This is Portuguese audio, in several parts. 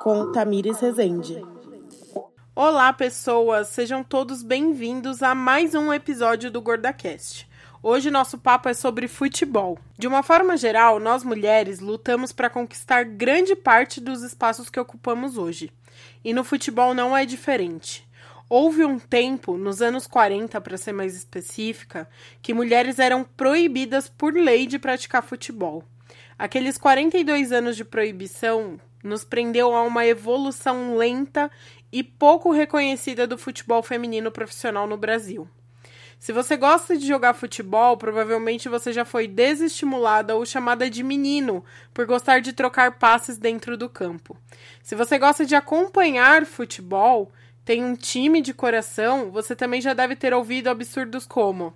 Com Tamires Rezende. Olá, pessoas! Sejam todos bem-vindos a mais um episódio do GordaCast. Hoje nosso papo é sobre futebol. De uma forma geral, nós mulheres lutamos para conquistar grande parte dos espaços que ocupamos hoje. E no futebol não é diferente. Houve um tempo, nos anos 40, para ser mais específica, que mulheres eram proibidas por lei de praticar futebol. Aqueles 42 anos de proibição nos prendeu a uma evolução lenta e pouco reconhecida do futebol feminino profissional no Brasil. Se você gosta de jogar futebol, provavelmente você já foi desestimulada ou chamada de menino por gostar de trocar passes dentro do campo. Se você gosta de acompanhar futebol, tem um time de coração, você também já deve ter ouvido absurdos como: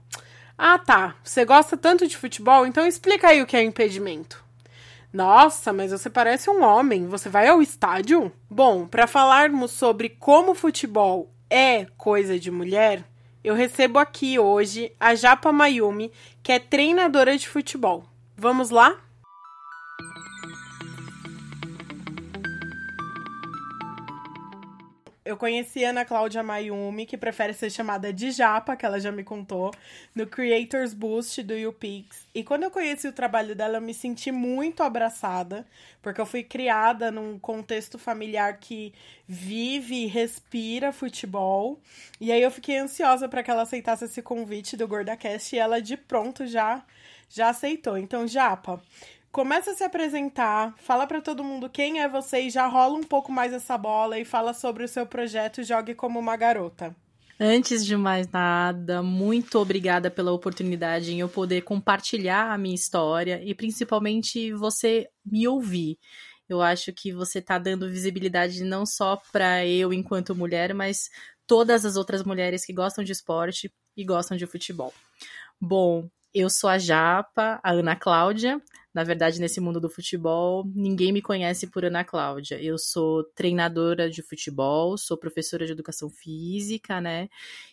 Ah, tá, você gosta tanto de futebol, então explica aí o que é impedimento. Nossa, mas você parece um homem. Você vai ao estádio? Bom, para falarmos sobre como futebol é coisa de mulher, eu recebo aqui hoje a Japa Mayumi, que é treinadora de futebol. Vamos lá? Eu conheci Ana Cláudia Mayumi, que prefere ser chamada de Japa, que ela já me contou, no Creators Boost do YouPix. E quando eu conheci o trabalho dela, eu me senti muito abraçada, porque eu fui criada num contexto familiar que vive e respira futebol. E aí eu fiquei ansiosa para que ela aceitasse esse convite do GordaCast e ela de pronto já já aceitou. Então, Japa, Começa a se apresentar, fala para todo mundo quem é você e já rola um pouco mais essa bola e fala sobre o seu projeto Jogue como uma garota. Antes de mais nada, muito obrigada pela oportunidade em eu poder compartilhar a minha história e principalmente você me ouvir. Eu acho que você está dando visibilidade não só para eu enquanto mulher, mas todas as outras mulheres que gostam de esporte e gostam de futebol. Bom, eu sou a Japa, a Ana Cláudia, na verdade, nesse mundo do futebol, ninguém me conhece por Ana Cláudia. Eu sou treinadora de futebol, sou professora de educação física, né?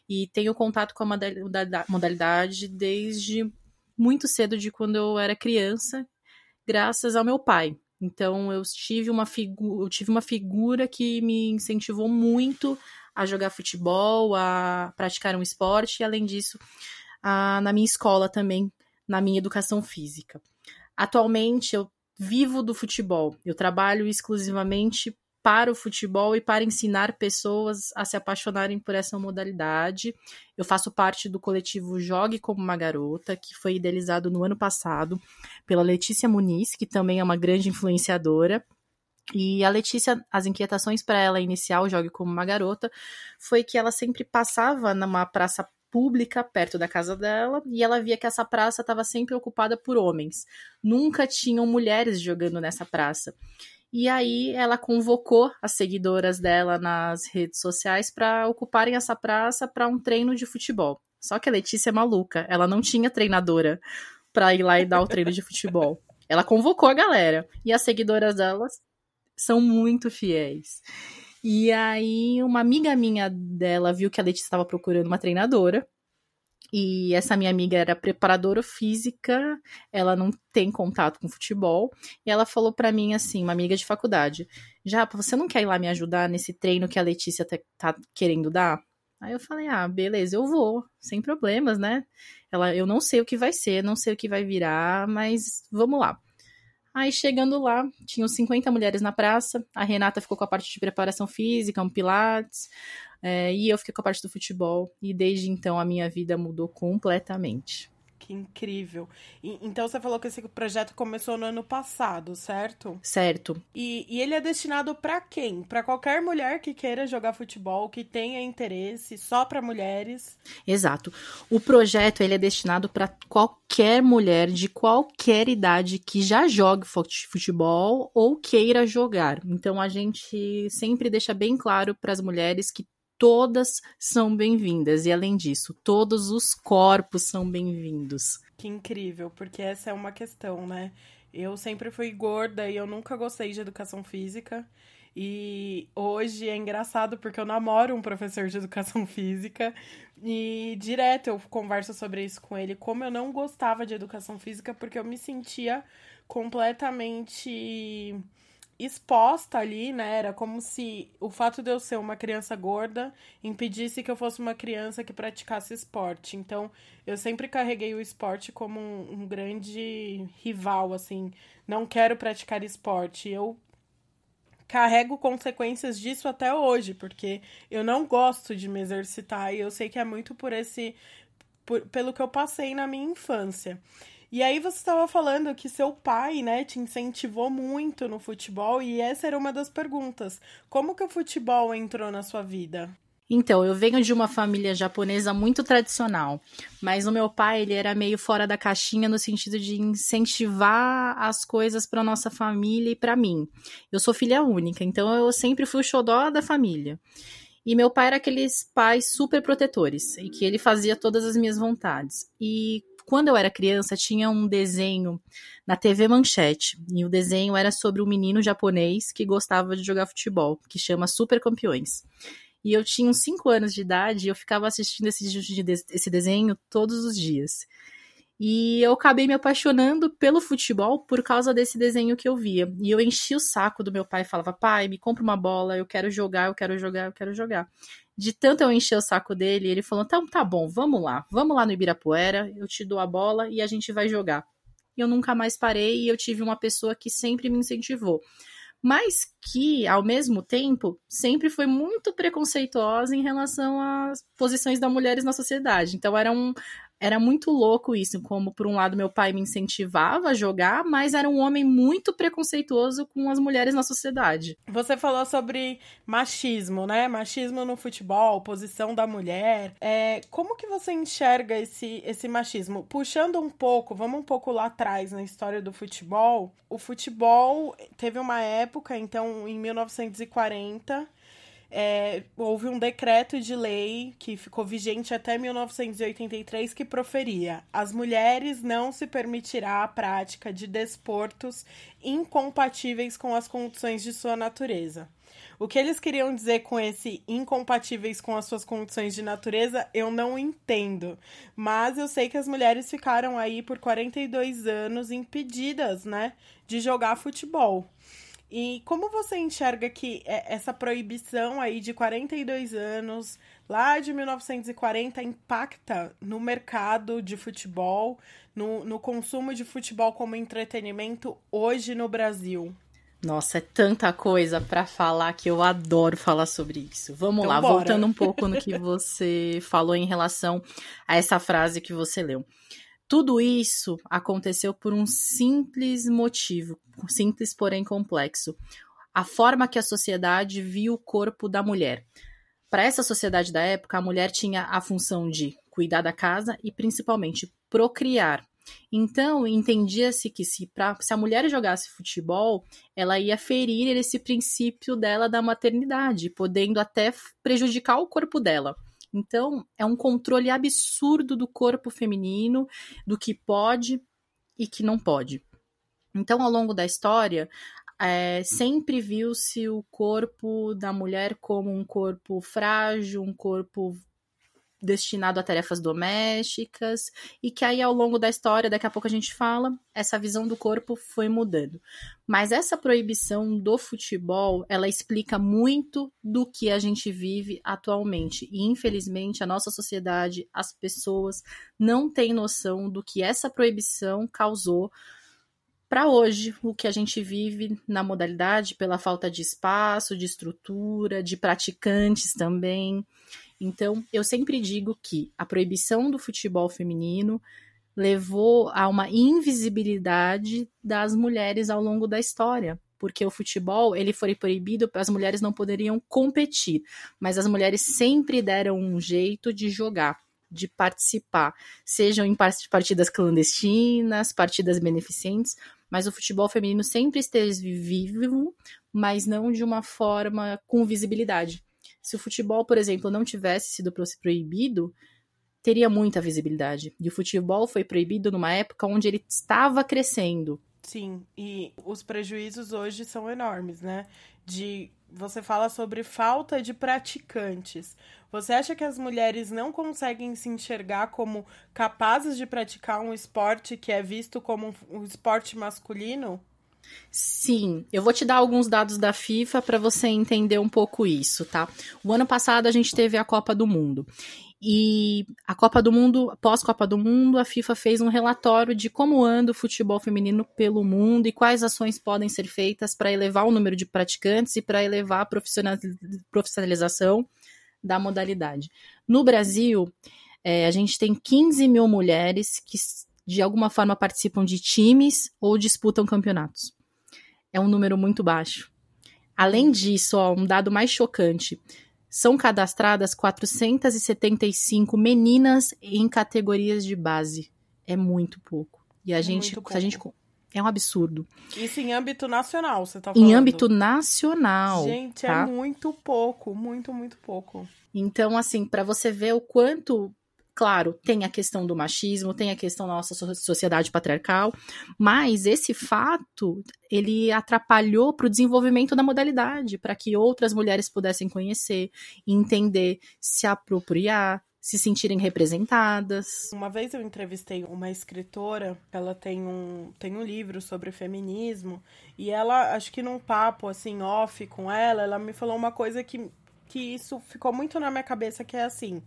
E tenho contato com a modalidade desde muito cedo, de quando eu era criança, graças ao meu pai. Então, eu tive uma, figu eu tive uma figura que me incentivou muito a jogar futebol, a praticar um esporte, e além disso, a, na minha escola também, na minha educação física. Atualmente eu vivo do futebol. Eu trabalho exclusivamente para o futebol e para ensinar pessoas a se apaixonarem por essa modalidade. Eu faço parte do coletivo Jogue como uma Garota, que foi idealizado no ano passado pela Letícia Muniz, que também é uma grande influenciadora. E a Letícia, as inquietações para ela iniciar o Jogue como uma Garota foi que ela sempre passava numa praça pública perto da casa dela e ela via que essa praça estava sempre ocupada por homens. Nunca tinham mulheres jogando nessa praça. E aí ela convocou as seguidoras dela nas redes sociais para ocuparem essa praça para um treino de futebol. Só que a Letícia é maluca, ela não tinha treinadora para ir lá e dar o treino de futebol. Ela convocou a galera e as seguidoras delas são muito fiéis. E aí, uma amiga minha dela viu que a Letícia estava procurando uma treinadora. E essa minha amiga era preparadora física, ela não tem contato com futebol. E ela falou para mim assim, uma amiga de faculdade: Japa, você não quer ir lá me ajudar nesse treino que a Letícia tá, tá querendo dar? Aí eu falei: ah, beleza, eu vou, sem problemas, né? Ela, eu não sei o que vai ser, não sei o que vai virar, mas vamos lá. Aí chegando lá, tinham 50 mulheres na praça, a Renata ficou com a parte de preparação física, um pilates, é, e eu fiquei com a parte do futebol. E desde então a minha vida mudou completamente. Que incrível. E, então você falou que esse projeto começou no ano passado, certo? Certo. E, e ele é destinado para quem? Para qualquer mulher que queira jogar futebol, que tenha interesse, só para mulheres? Exato. O projeto ele é destinado para qualquer mulher de qualquer idade que já jogue futebol ou queira jogar. Então a gente sempre deixa bem claro para as mulheres que todas são bem-vindas. E além disso, todos os corpos são bem-vindos. Que incrível, porque essa é uma questão, né? Eu sempre fui gorda e eu nunca gostei de educação física. E hoje é engraçado porque eu namoro um professor de educação física e direto eu converso sobre isso com ele, como eu não gostava de educação física porque eu me sentia completamente exposta ali, né? Era como se o fato de eu ser uma criança gorda impedisse que eu fosse uma criança que praticasse esporte. Então, eu sempre carreguei o esporte como um, um grande rival, assim. Não quero praticar esporte. Eu carrego consequências disso até hoje, porque eu não gosto de me exercitar e eu sei que é muito por esse. Por, pelo que eu passei na minha infância. E aí você estava falando que seu pai, né, te incentivou muito no futebol e essa era uma das perguntas. Como que o futebol entrou na sua vida? Então, eu venho de uma família japonesa muito tradicional, mas o meu pai, ele era meio fora da caixinha no sentido de incentivar as coisas para nossa família e para mim. Eu sou filha única, então eu sempre fui o xodó da família. E meu pai era aqueles pais super protetores, e que ele fazia todas as minhas vontades. E quando eu era criança, tinha um desenho na TV Manchete. E o desenho era sobre um menino japonês que gostava de jogar futebol, que chama Super Campeões. E eu tinha uns 5 anos de idade e eu ficava assistindo esse, esse desenho todos os dias. E eu acabei me apaixonando pelo futebol por causa desse desenho que eu via. E eu enchi o saco do meu pai e falava: pai, me compra uma bola, eu quero jogar, eu quero jogar, eu quero jogar de tanto eu encher o saco dele, ele falou: então tá bom, vamos lá, vamos lá no Ibirapuera, eu te dou a bola e a gente vai jogar. Eu nunca mais parei e eu tive uma pessoa que sempre me incentivou. Mas que, ao mesmo tempo, sempre foi muito preconceituosa em relação às posições das mulheres na sociedade. Então, era um, era muito louco isso, como por um lado meu pai me incentivava a jogar, mas era um homem muito preconceituoso com as mulheres na sociedade. Você falou sobre machismo, né? Machismo no futebol, posição da mulher. É, como que você enxerga esse, esse machismo? Puxando um pouco, vamos um pouco lá atrás na história do futebol. O futebol teve uma época, então, em 1940 é, houve um decreto de lei que ficou vigente até 1983 que proferia: as mulheres não se permitirá a prática de desportos incompatíveis com as condições de sua natureza. O que eles queriam dizer com esse incompatíveis com as suas condições de natureza, eu não entendo. Mas eu sei que as mulheres ficaram aí por 42 anos impedidas, né, de jogar futebol. E como você enxerga que é, essa proibição aí de 42 anos, lá de 1940, impacta no mercado de futebol, no, no consumo de futebol como entretenimento hoje no Brasil? Nossa, é tanta coisa para falar que eu adoro falar sobre isso. Vamos então, lá, bora. voltando um pouco no que você falou em relação a essa frase que você leu. Tudo isso aconteceu por um simples motivo, simples porém complexo. A forma que a sociedade viu o corpo da mulher. Para essa sociedade da época, a mulher tinha a função de cuidar da casa e principalmente procriar. Então, entendia-se que se, pra, se a mulher jogasse futebol, ela ia ferir esse princípio dela da maternidade, podendo até prejudicar o corpo dela. Então, é um controle absurdo do corpo feminino, do que pode e que não pode. Então, ao longo da história, é, sempre viu-se o corpo da mulher como um corpo frágil, um corpo destinado a tarefas domésticas e que aí ao longo da história, daqui a pouco a gente fala, essa visão do corpo foi mudando. Mas essa proibição do futebol, ela explica muito do que a gente vive atualmente. E infelizmente a nossa sociedade, as pessoas não têm noção do que essa proibição causou para hoje, o que a gente vive na modalidade pela falta de espaço, de estrutura, de praticantes também. Então, eu sempre digo que a proibição do futebol feminino levou a uma invisibilidade das mulheres ao longo da história, porque o futebol ele foi proibido, as mulheres não poderiam competir, mas as mulheres sempre deram um jeito de jogar, de participar, sejam em partidas clandestinas, partidas beneficentes, mas o futebol feminino sempre esteve vivo, mas não de uma forma com visibilidade. Se o futebol, por exemplo, não tivesse sido proibido, teria muita visibilidade. E o futebol foi proibido numa época onde ele estava crescendo. Sim, e os prejuízos hoje são enormes, né? De você fala sobre falta de praticantes. Você acha que as mulheres não conseguem se enxergar como capazes de praticar um esporte que é visto como um esporte masculino? Sim, eu vou te dar alguns dados da FIFA para você entender um pouco isso, tá? O ano passado a gente teve a Copa do Mundo. E a Copa do Mundo, após Copa do Mundo, a FIFA fez um relatório de como anda o futebol feminino pelo mundo e quais ações podem ser feitas para elevar o número de praticantes e para elevar a profissionalização da modalidade. No Brasil, é, a gente tem 15 mil mulheres que de alguma forma participam de times ou disputam campeonatos. É um número muito baixo. Além disso, ó, um dado mais chocante: são cadastradas 475 meninas em categorias de base. É muito pouco. E a é gente, a gente é um absurdo. Isso em âmbito nacional, você tá falando? Em âmbito nacional. Gente, é tá? é muito pouco, muito, muito pouco. Então, assim, para você ver o quanto Claro, tem a questão do machismo, tem a questão da nossa sociedade patriarcal, mas esse fato ele atrapalhou para o desenvolvimento da modalidade, para que outras mulheres pudessem conhecer, entender, se apropriar, se sentirem representadas. Uma vez eu entrevistei uma escritora, ela tem um, tem um livro sobre feminismo, e ela, acho que num papo assim, off com ela, ela me falou uma coisa que que isso ficou muito na minha cabeça, que é assim,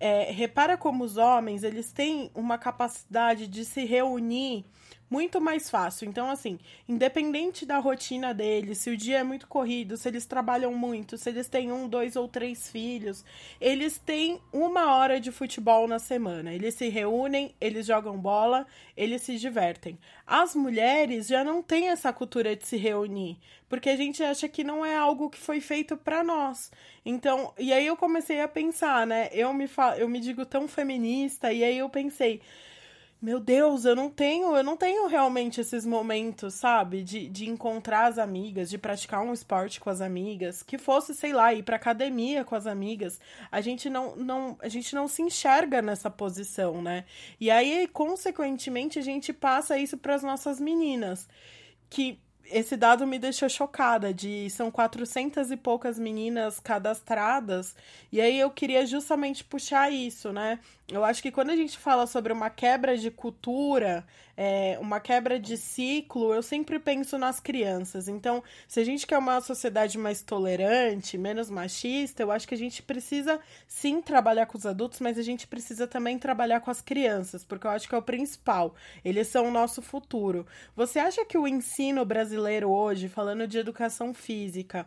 é, repara como os homens, eles têm uma capacidade de se reunir muito mais fácil. Então, assim, independente da rotina deles, se o dia é muito corrido, se eles trabalham muito, se eles têm um, dois ou três filhos, eles têm uma hora de futebol na semana. Eles se reúnem, eles jogam bola, eles se divertem. As mulheres já não têm essa cultura de se reunir, porque a gente acha que não é algo que foi feito para nós. Então, e aí eu comecei a pensar, né? Eu me, eu me digo tão feminista, e aí eu pensei meu Deus, eu não tenho, eu não tenho realmente esses momentos, sabe? De, de encontrar as amigas, de praticar um esporte com as amigas, que fosse, sei lá, ir pra academia com as amigas. A gente não, não, a gente não se enxerga nessa posição, né? E aí, consequentemente, a gente passa isso para as nossas meninas, que esse dado me deixou chocada de são 400 e poucas meninas cadastradas e aí eu queria justamente puxar isso, né? Eu acho que quando a gente fala sobre uma quebra de cultura, é, uma quebra de ciclo, eu sempre penso nas crianças. Então, se a gente quer uma sociedade mais tolerante, menos machista, eu acho que a gente precisa sim trabalhar com os adultos, mas a gente precisa também trabalhar com as crianças, porque eu acho que é o principal. Eles são o nosso futuro. Você acha que o ensino brasileiro hoje, falando de educação física,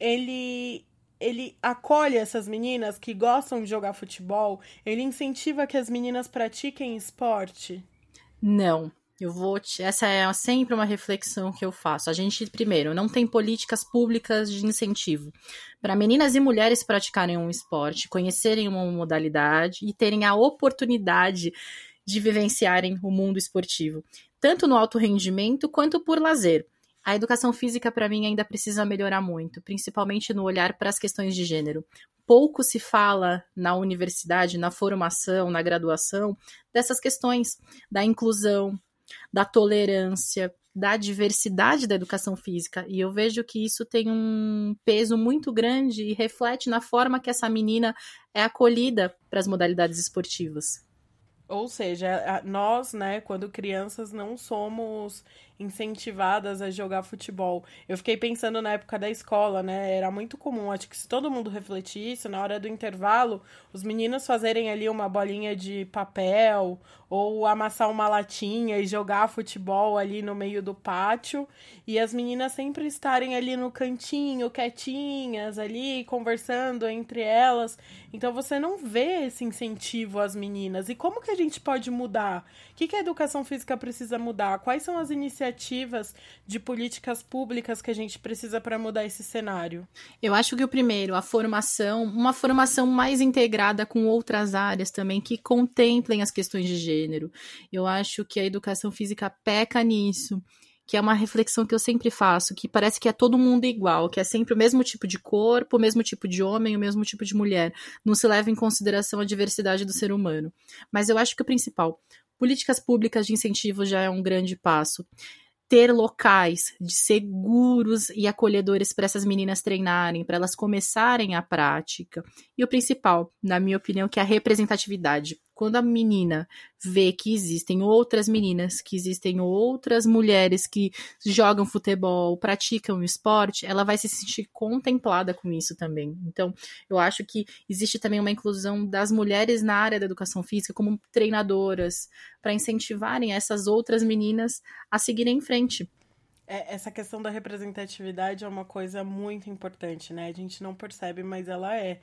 ele ele acolhe essas meninas que gostam de jogar futebol, ele incentiva que as meninas pratiquem esporte? Não. Eu vou te... Essa é sempre uma reflexão que eu faço. A gente, primeiro, não tem políticas públicas de incentivo para meninas e mulheres praticarem um esporte, conhecerem uma modalidade e terem a oportunidade de vivenciarem o mundo esportivo, tanto no alto rendimento quanto por lazer. A educação física, para mim, ainda precisa melhorar muito, principalmente no olhar para as questões de gênero pouco se fala na universidade, na formação, na graduação, dessas questões da inclusão, da tolerância, da diversidade da educação física. E eu vejo que isso tem um peso muito grande e reflete na forma que essa menina é acolhida para as modalidades esportivas. Ou seja, nós, né, quando crianças, não somos incentivadas a jogar futebol. Eu fiquei pensando na época da escola, né? Era muito comum, acho que se todo mundo refletisse, na hora do intervalo, os meninos fazerem ali uma bolinha de papel ou amassar uma latinha e jogar futebol ali no meio do pátio e as meninas sempre estarem ali no cantinho, quietinhas ali, conversando entre elas. Então você não vê esse incentivo às meninas. E como que a gente pode mudar? O que, que a educação física precisa mudar? Quais são as iniciativas de políticas públicas que a gente precisa para mudar esse cenário? Eu acho que o primeiro, a formação, uma formação mais integrada com outras áreas também que contemplem as questões de gênero. Eu acho que a educação física peca nisso que é uma reflexão que eu sempre faço, que parece que é todo mundo igual, que é sempre o mesmo tipo de corpo, o mesmo tipo de homem, o mesmo tipo de mulher. Não se leva em consideração a diversidade do ser humano. Mas eu acho que o principal, políticas públicas de incentivo já é um grande passo. ter locais de seguros e acolhedores para essas meninas treinarem, para elas começarem a prática. E o principal, na minha opinião, que é a representatividade. Quando a menina vê que existem outras meninas, que existem outras mulheres que jogam futebol, praticam esporte, ela vai se sentir contemplada com isso também. Então, eu acho que existe também uma inclusão das mulheres na área da educação física como treinadoras, para incentivarem essas outras meninas a seguirem em frente. É, essa questão da representatividade é uma coisa muito importante, né? A gente não percebe, mas ela é.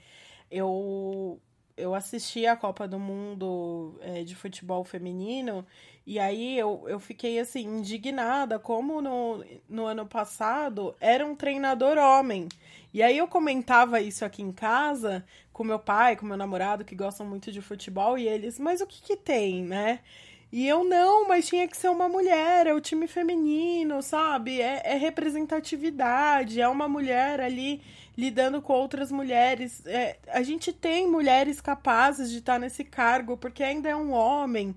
Eu eu assisti a Copa do Mundo é, de futebol feminino e aí eu, eu fiquei assim indignada como no, no ano passado era um treinador homem. E aí eu comentava isso aqui em casa com meu pai, com meu namorado que gostam muito de futebol e eles, mas o que que tem, né? E eu não, mas tinha que ser uma mulher, é o time feminino, sabe? É, é representatividade, é uma mulher ali lidando com outras mulheres. É, a gente tem mulheres capazes de estar nesse cargo, porque ainda é um homem.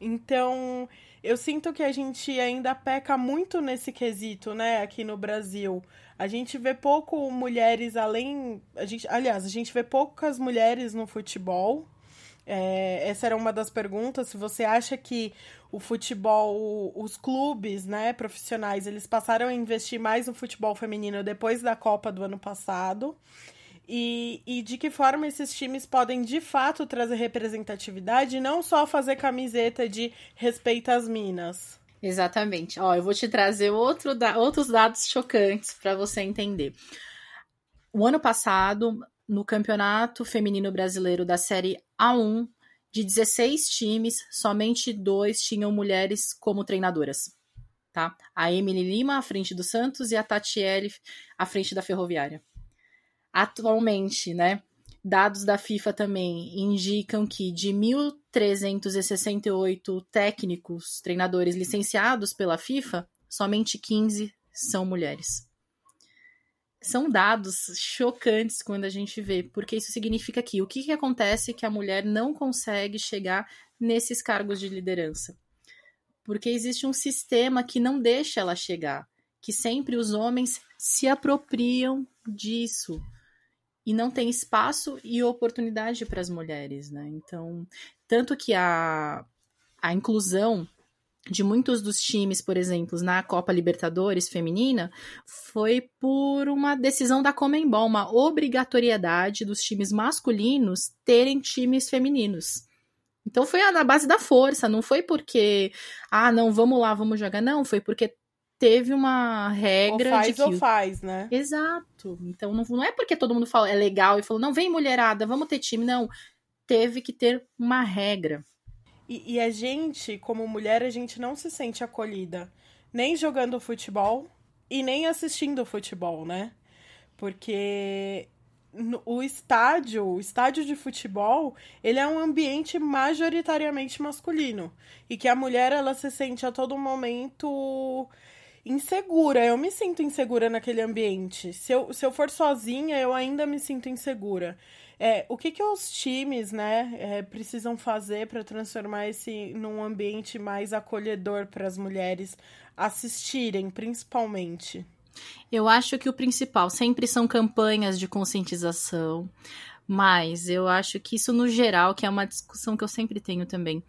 Então, eu sinto que a gente ainda peca muito nesse quesito, né, aqui no Brasil. A gente vê pouco mulheres além. A gente, aliás, a gente vê poucas mulheres no futebol. É, essa era uma das perguntas. Se você acha que o futebol, os clubes, né, profissionais, eles passaram a investir mais no futebol feminino depois da Copa do ano passado. E, e de que forma esses times podem de fato trazer representatividade e não só fazer camiseta de respeita as minas. Exatamente. Ó, eu vou te trazer outro da outros dados chocantes para você entender. O ano passado, no Campeonato Feminino Brasileiro da Série A1, de 16 times, somente dois tinham mulheres como treinadoras. Tá? A Emily Lima à frente do Santos e a Tatiele à frente da Ferroviária. Atualmente, né, dados da FIFA também indicam que de 1.368 técnicos, treinadores licenciados pela FIFA, somente 15 são mulheres são dados chocantes quando a gente vê, porque isso significa que o que, que acontece que a mulher não consegue chegar nesses cargos de liderança? Porque existe um sistema que não deixa ela chegar, que sempre os homens se apropriam disso e não tem espaço e oportunidade para as mulheres, né? Então, tanto que a, a inclusão de muitos dos times, por exemplo, na Copa Libertadores feminina, foi por uma decisão da Comembol, uma obrigatoriedade dos times masculinos terem times femininos. Então foi na base da força, não foi porque, ah, não, vamos lá, vamos jogar, não, foi porque teve uma regra ou faz de que... ou faz, né? Exato. Então não, não é porque todo mundo fala é legal e falou, não, vem mulherada, vamos ter time, não. Teve que ter uma regra. E, e a gente, como mulher, a gente não se sente acolhida. Nem jogando futebol e nem assistindo futebol, né? Porque o estádio, o estádio de futebol, ele é um ambiente majoritariamente masculino e que a mulher ela se sente a todo momento insegura. Eu me sinto insegura naquele ambiente. Se eu, se eu for sozinha, eu ainda me sinto insegura. É, o que, que os times né, é, precisam fazer para transformar esse num ambiente mais acolhedor para as mulheres assistirem, principalmente? Eu acho que o principal sempre são campanhas de conscientização, mas eu acho que isso no geral, que é uma discussão que eu sempre tenho também,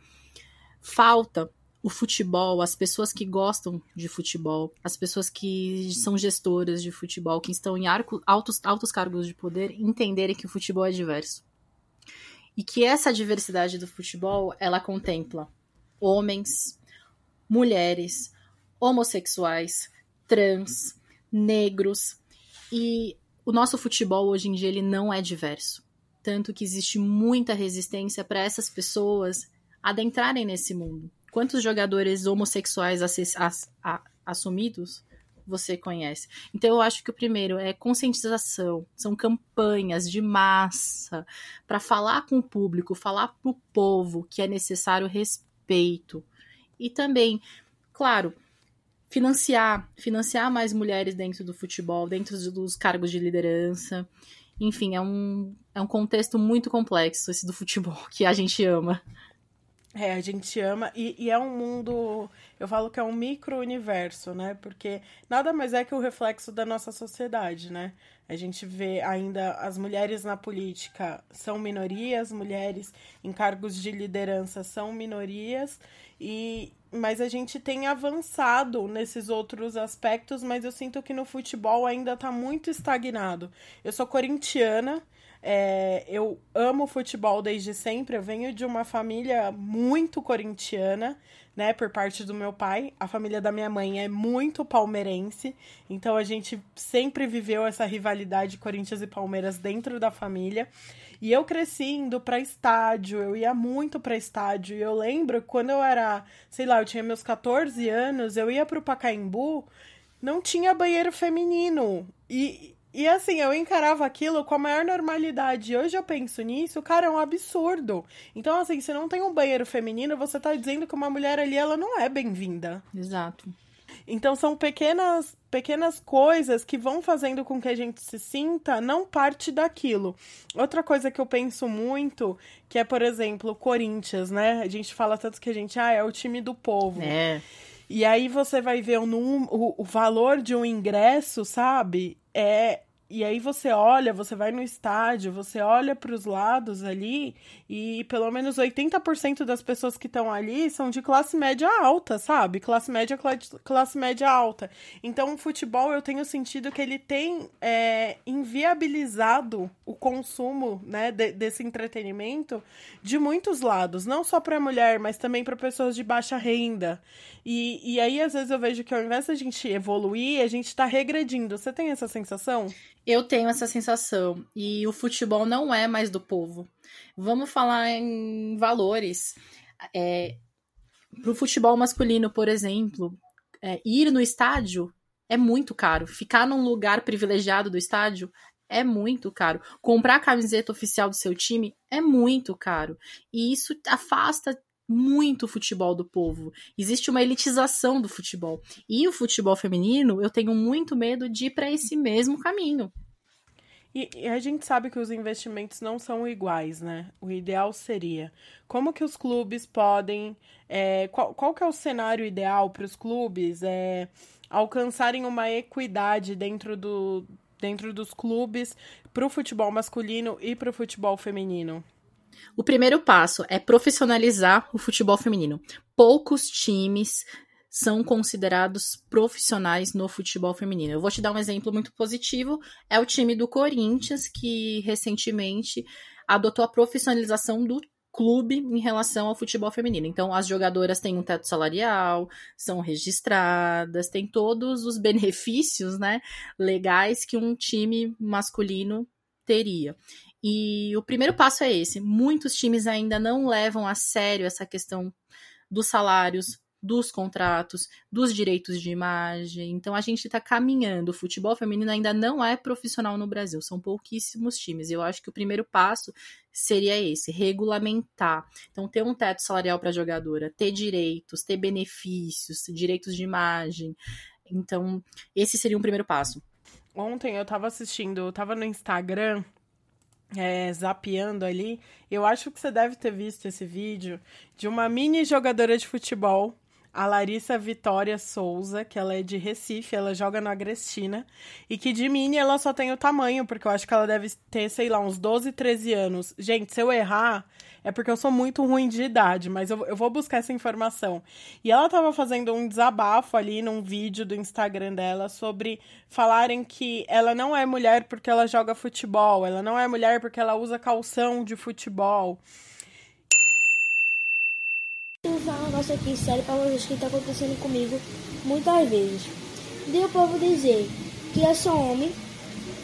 falta o futebol, as pessoas que gostam de futebol, as pessoas que são gestoras de futebol, que estão em arco, altos, altos cargos de poder, entenderem que o futebol é diverso. E que essa diversidade do futebol, ela contempla homens, mulheres, homossexuais, trans, negros. E o nosso futebol hoje em dia ele não é diverso. Tanto que existe muita resistência para essas pessoas adentrarem nesse mundo. Quantos jogadores homossexuais assumidos você conhece? Então eu acho que o primeiro é conscientização, são campanhas de massa para falar com o público, falar para o povo que é necessário respeito. E também, claro, financiar, financiar mais mulheres dentro do futebol, dentro dos cargos de liderança. Enfim, é um, é um contexto muito complexo esse do futebol que a gente ama. É, a gente ama. E, e, é um mundo. eu falo que é um micro-universo, né? Porque nada mais é que o reflexo da nossa sociedade, né? A gente vê ainda as mulheres na política são minorias, mulheres em cargos de liderança são minorias, e mas a gente tem avançado nesses outros aspectos, mas eu sinto que no futebol ainda está muito estagnado. Eu sou corintiana, é, eu amo futebol desde sempre. Eu venho de uma família muito corintiana, né, por parte do meu pai. A família da minha mãe é muito palmeirense, então a gente sempre viveu essa rivalidade Corinthians e Palmeiras dentro da família. E eu cresci indo para estádio, eu ia muito para estádio. E eu lembro quando eu era, sei lá, eu tinha meus 14 anos, eu ia pro Pacaembu, não tinha banheiro feminino. E, e assim, eu encarava aquilo com a maior normalidade. Hoje eu penso nisso, cara, é um absurdo. Então, assim, se não tem um banheiro feminino, você tá dizendo que uma mulher ali, ela não é bem-vinda. Exato. Então são pequenas pequenas coisas que vão fazendo com que a gente se sinta não parte daquilo. Outra coisa que eu penso muito, que é, por exemplo, o Corinthians, né? A gente fala tanto que a gente, ah, é o time do povo. É. E aí você vai ver o, o, o valor de um ingresso, sabe? É e aí você olha, você vai no estádio, você olha para os lados ali e pelo menos 80% das pessoas que estão ali são de classe média alta, sabe? Classe média, classe média alta. Então o futebol eu tenho sentido que ele tem é, inviabilizado o consumo né, de, desse entretenimento de muitos lados, não só para mulher, mas também para pessoas de baixa renda. E, e aí, às vezes, eu vejo que ao invés da gente evoluir, a gente está regredindo. Você tem essa sensação? Eu tenho essa sensação. E o futebol não é mais do povo. Vamos falar em valores. É, Para o futebol masculino, por exemplo, é, ir no estádio é muito caro. Ficar num lugar privilegiado do estádio é muito caro. Comprar a camiseta oficial do seu time é muito caro. E isso afasta muito o futebol do povo. Existe uma elitização do futebol. E o futebol feminino, eu tenho muito medo de ir para esse mesmo caminho. E, e, a gente sabe que os investimentos não são iguais, né? O ideal seria como que os clubes podem, é, qual, qual que é o cenário ideal para os clubes é, alcançarem uma equidade dentro, do, dentro dos clubes para o futebol masculino e para o futebol feminino? O primeiro passo é profissionalizar o futebol feminino. Poucos times são considerados profissionais no futebol feminino. Eu vou te dar um exemplo muito positivo, é o time do Corinthians que recentemente adotou a profissionalização do clube em relação ao futebol feminino. Então, as jogadoras têm um teto salarial, são registradas, têm todos os benefícios, né, legais que um time masculino teria. E o primeiro passo é esse. Muitos times ainda não levam a sério essa questão dos salários, dos contratos, dos direitos de imagem. Então a gente está caminhando. O futebol feminino ainda não é profissional no Brasil, são pouquíssimos times. Eu acho que o primeiro passo seria esse: regulamentar. Então, ter um teto salarial para a jogadora, ter direitos, ter benefícios, direitos de imagem. Então, esse seria um primeiro passo. Ontem eu estava assistindo, eu estava no Instagram é, zapeando ali, eu acho que você deve ter visto esse vídeo de uma mini jogadora de futebol, a Larissa Vitória Souza, que ela é de Recife, ela joga no Agrestina, e que de mini ela só tem o tamanho, porque eu acho que ela deve ter, sei lá, uns 12, 13 anos. Gente, se eu errar, é porque eu sou muito ruim de idade, mas eu, eu vou buscar essa informação. E ela estava fazendo um desabafo ali num vídeo do Instagram dela sobre falarem que ela não é mulher porque ela joga futebol, ela não é mulher porque ela usa calção de futebol. Falar um negócio aqui sério pra vocês que tá acontecendo comigo muitas vezes. De o povo dizer que eu sou homem,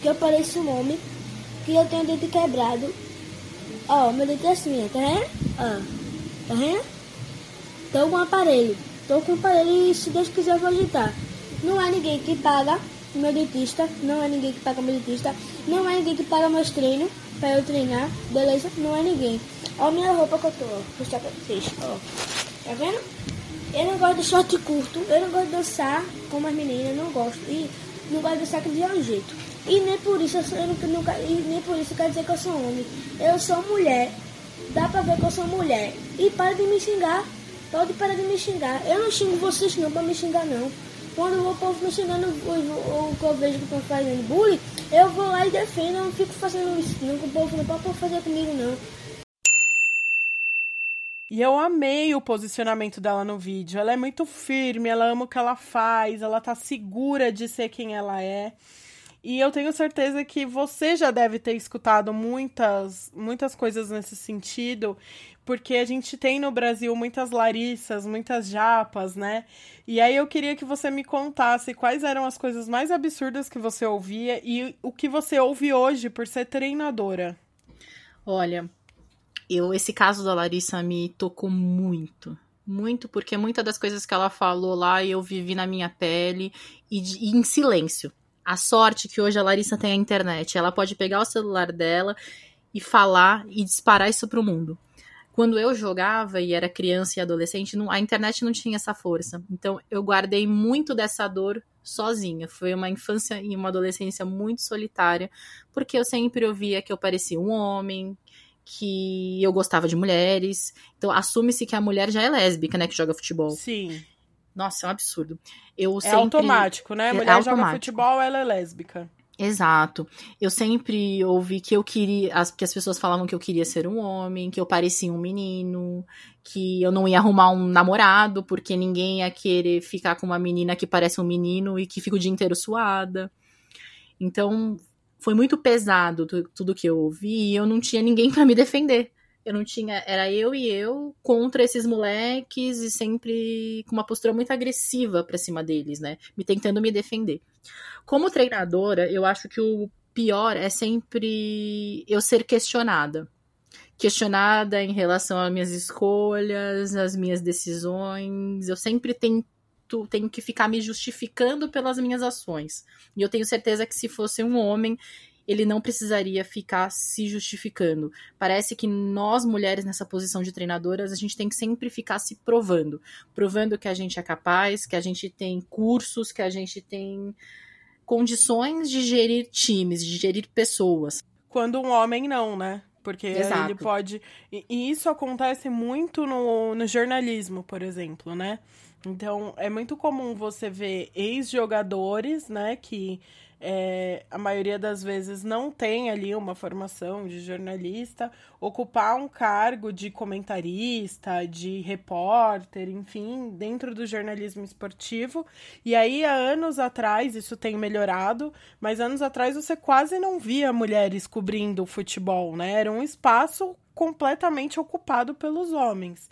que eu pareço um homem, que eu tenho dente quebrado Ó, meu dente é assim, tá vendo? Ó, tá vendo? Tô com um aparelho. Tô com um aparelho e se Deus quiser eu vou agitar. Não é ninguém que paga meu dentista. Não é ninguém que paga meu dentista. Não é ninguém que paga meus treinos pra eu treinar. Beleza? Não é ninguém. Ó minha roupa que eu tô, ó. Vou mostrar pra vocês, ó. Tá vendo? Eu não gosto de short curto. Eu não gosto de dançar como as meninas. Não gosto. E não gosto de dançar de um jeito. E nem por isso eu, sou, eu nunca, nem por isso quer dizer que eu sou homem. Eu sou mulher. Dá pra ver que eu sou mulher. E para de me xingar. Pode parar de me xingar. Eu não xingo vocês não pra me xingar não. Quando o povo me xingando ou que eu vejo que estão fazendo bullying, eu vou lá e defendo. Eu não fico fazendo isso não com o povo não pode fazer comigo não. E eu amei o posicionamento dela no vídeo. Ela é muito firme, ela ama o que ela faz, ela tá segura de ser quem ela é. E eu tenho certeza que você já deve ter escutado muitas, muitas coisas nesse sentido, porque a gente tem no Brasil muitas Larissas, muitas Japas, né? E aí eu queria que você me contasse quais eram as coisas mais absurdas que você ouvia e o que você ouve hoje por ser treinadora. Olha, eu esse caso da Larissa me tocou muito, muito porque muitas das coisas que ela falou lá eu vivi na minha pele e, de, e em silêncio. A sorte que hoje a Larissa tem a internet, ela pode pegar o celular dela e falar e disparar isso pro mundo. Quando eu jogava e era criança e adolescente, não, a internet não tinha essa força. Então eu guardei muito dessa dor sozinha. Foi uma infância e uma adolescência muito solitária, porque eu sempre ouvia que eu parecia um homem, que eu gostava de mulheres. Então, assume-se que a mulher já é lésbica, né, que joga futebol. Sim. Nossa, é um absurdo. Eu é sempre... automático, né? A É mulher joga automático. futebol, ela é lésbica. Exato. Eu sempre ouvi que eu queria, as, que as pessoas falavam que eu queria ser um homem, que eu parecia um menino, que eu não ia arrumar um namorado, porque ninguém ia querer ficar com uma menina que parece um menino e que fica o dia inteiro suada. Então, foi muito pesado tu- tudo que eu ouvi e eu não tinha ninguém pra me defender. Eu não tinha, era eu e eu contra esses moleques e sempre com uma postura muito agressiva pra cima deles, né? Me tentando me defender. Como treinadora, eu acho que o pior é sempre eu ser questionada. Questionada em relação às minhas escolhas, às minhas decisões. Eu sempre tenho que ficar me justificando pelas minhas ações. E eu tenho certeza que se fosse um homem, ele não precisaria ficar se justificando. Parece que nós, mulheres, nessa posição de treinadoras, a gente tem que sempre ficar se provando. Provando que a gente é capaz, que a gente tem cursos, que a gente tem condições de gerir times, de gerir pessoas. Quando um homem não, né? Porque Exato. ele pode. E, isso acontece muito no, no jornalismo, por exemplo, né? Então, é muito comum você ver ex-jogadores, né? Que é, a maioria das vezes não tem ali uma formação de jornalista, ocupar um cargo de comentarista, de repórter, enfim, dentro do jornalismo esportivo. E aí, há anos atrás, isso tem melhorado, mas anos atrás você quase não via mulheres cobrindo o futebol, né? Era um espaço completamente ocupado pelos homens.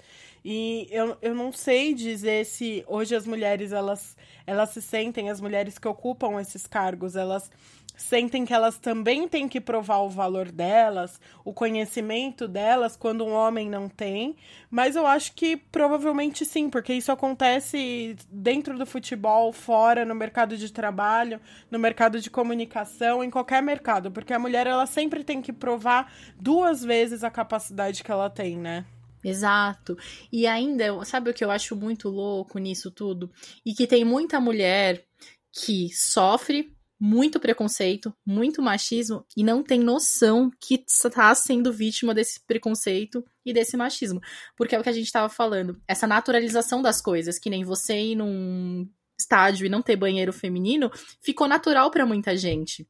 E eu, eu não sei dizer se hoje as mulheres elas, elas se sentem, as mulheres que ocupam esses cargos, elas sentem que elas também têm que provar o valor delas, o conhecimento delas, quando um homem não tem. Mas eu acho que provavelmente sim, porque isso acontece dentro do futebol, fora, no mercado de trabalho, no mercado de comunicação, em qualquer mercado, porque a mulher ela sempre tem que provar duas vezes a capacidade que ela tem, né? Exato. E ainda, sabe o que eu acho muito louco nisso tudo? E que tem muita mulher que sofre muito preconceito, muito machismo e não tem noção que está sendo vítima desse preconceito e desse machismo. Porque é o que a gente estava falando, essa naturalização das coisas, que nem você ir num estádio e não ter banheiro feminino, ficou natural para muita gente.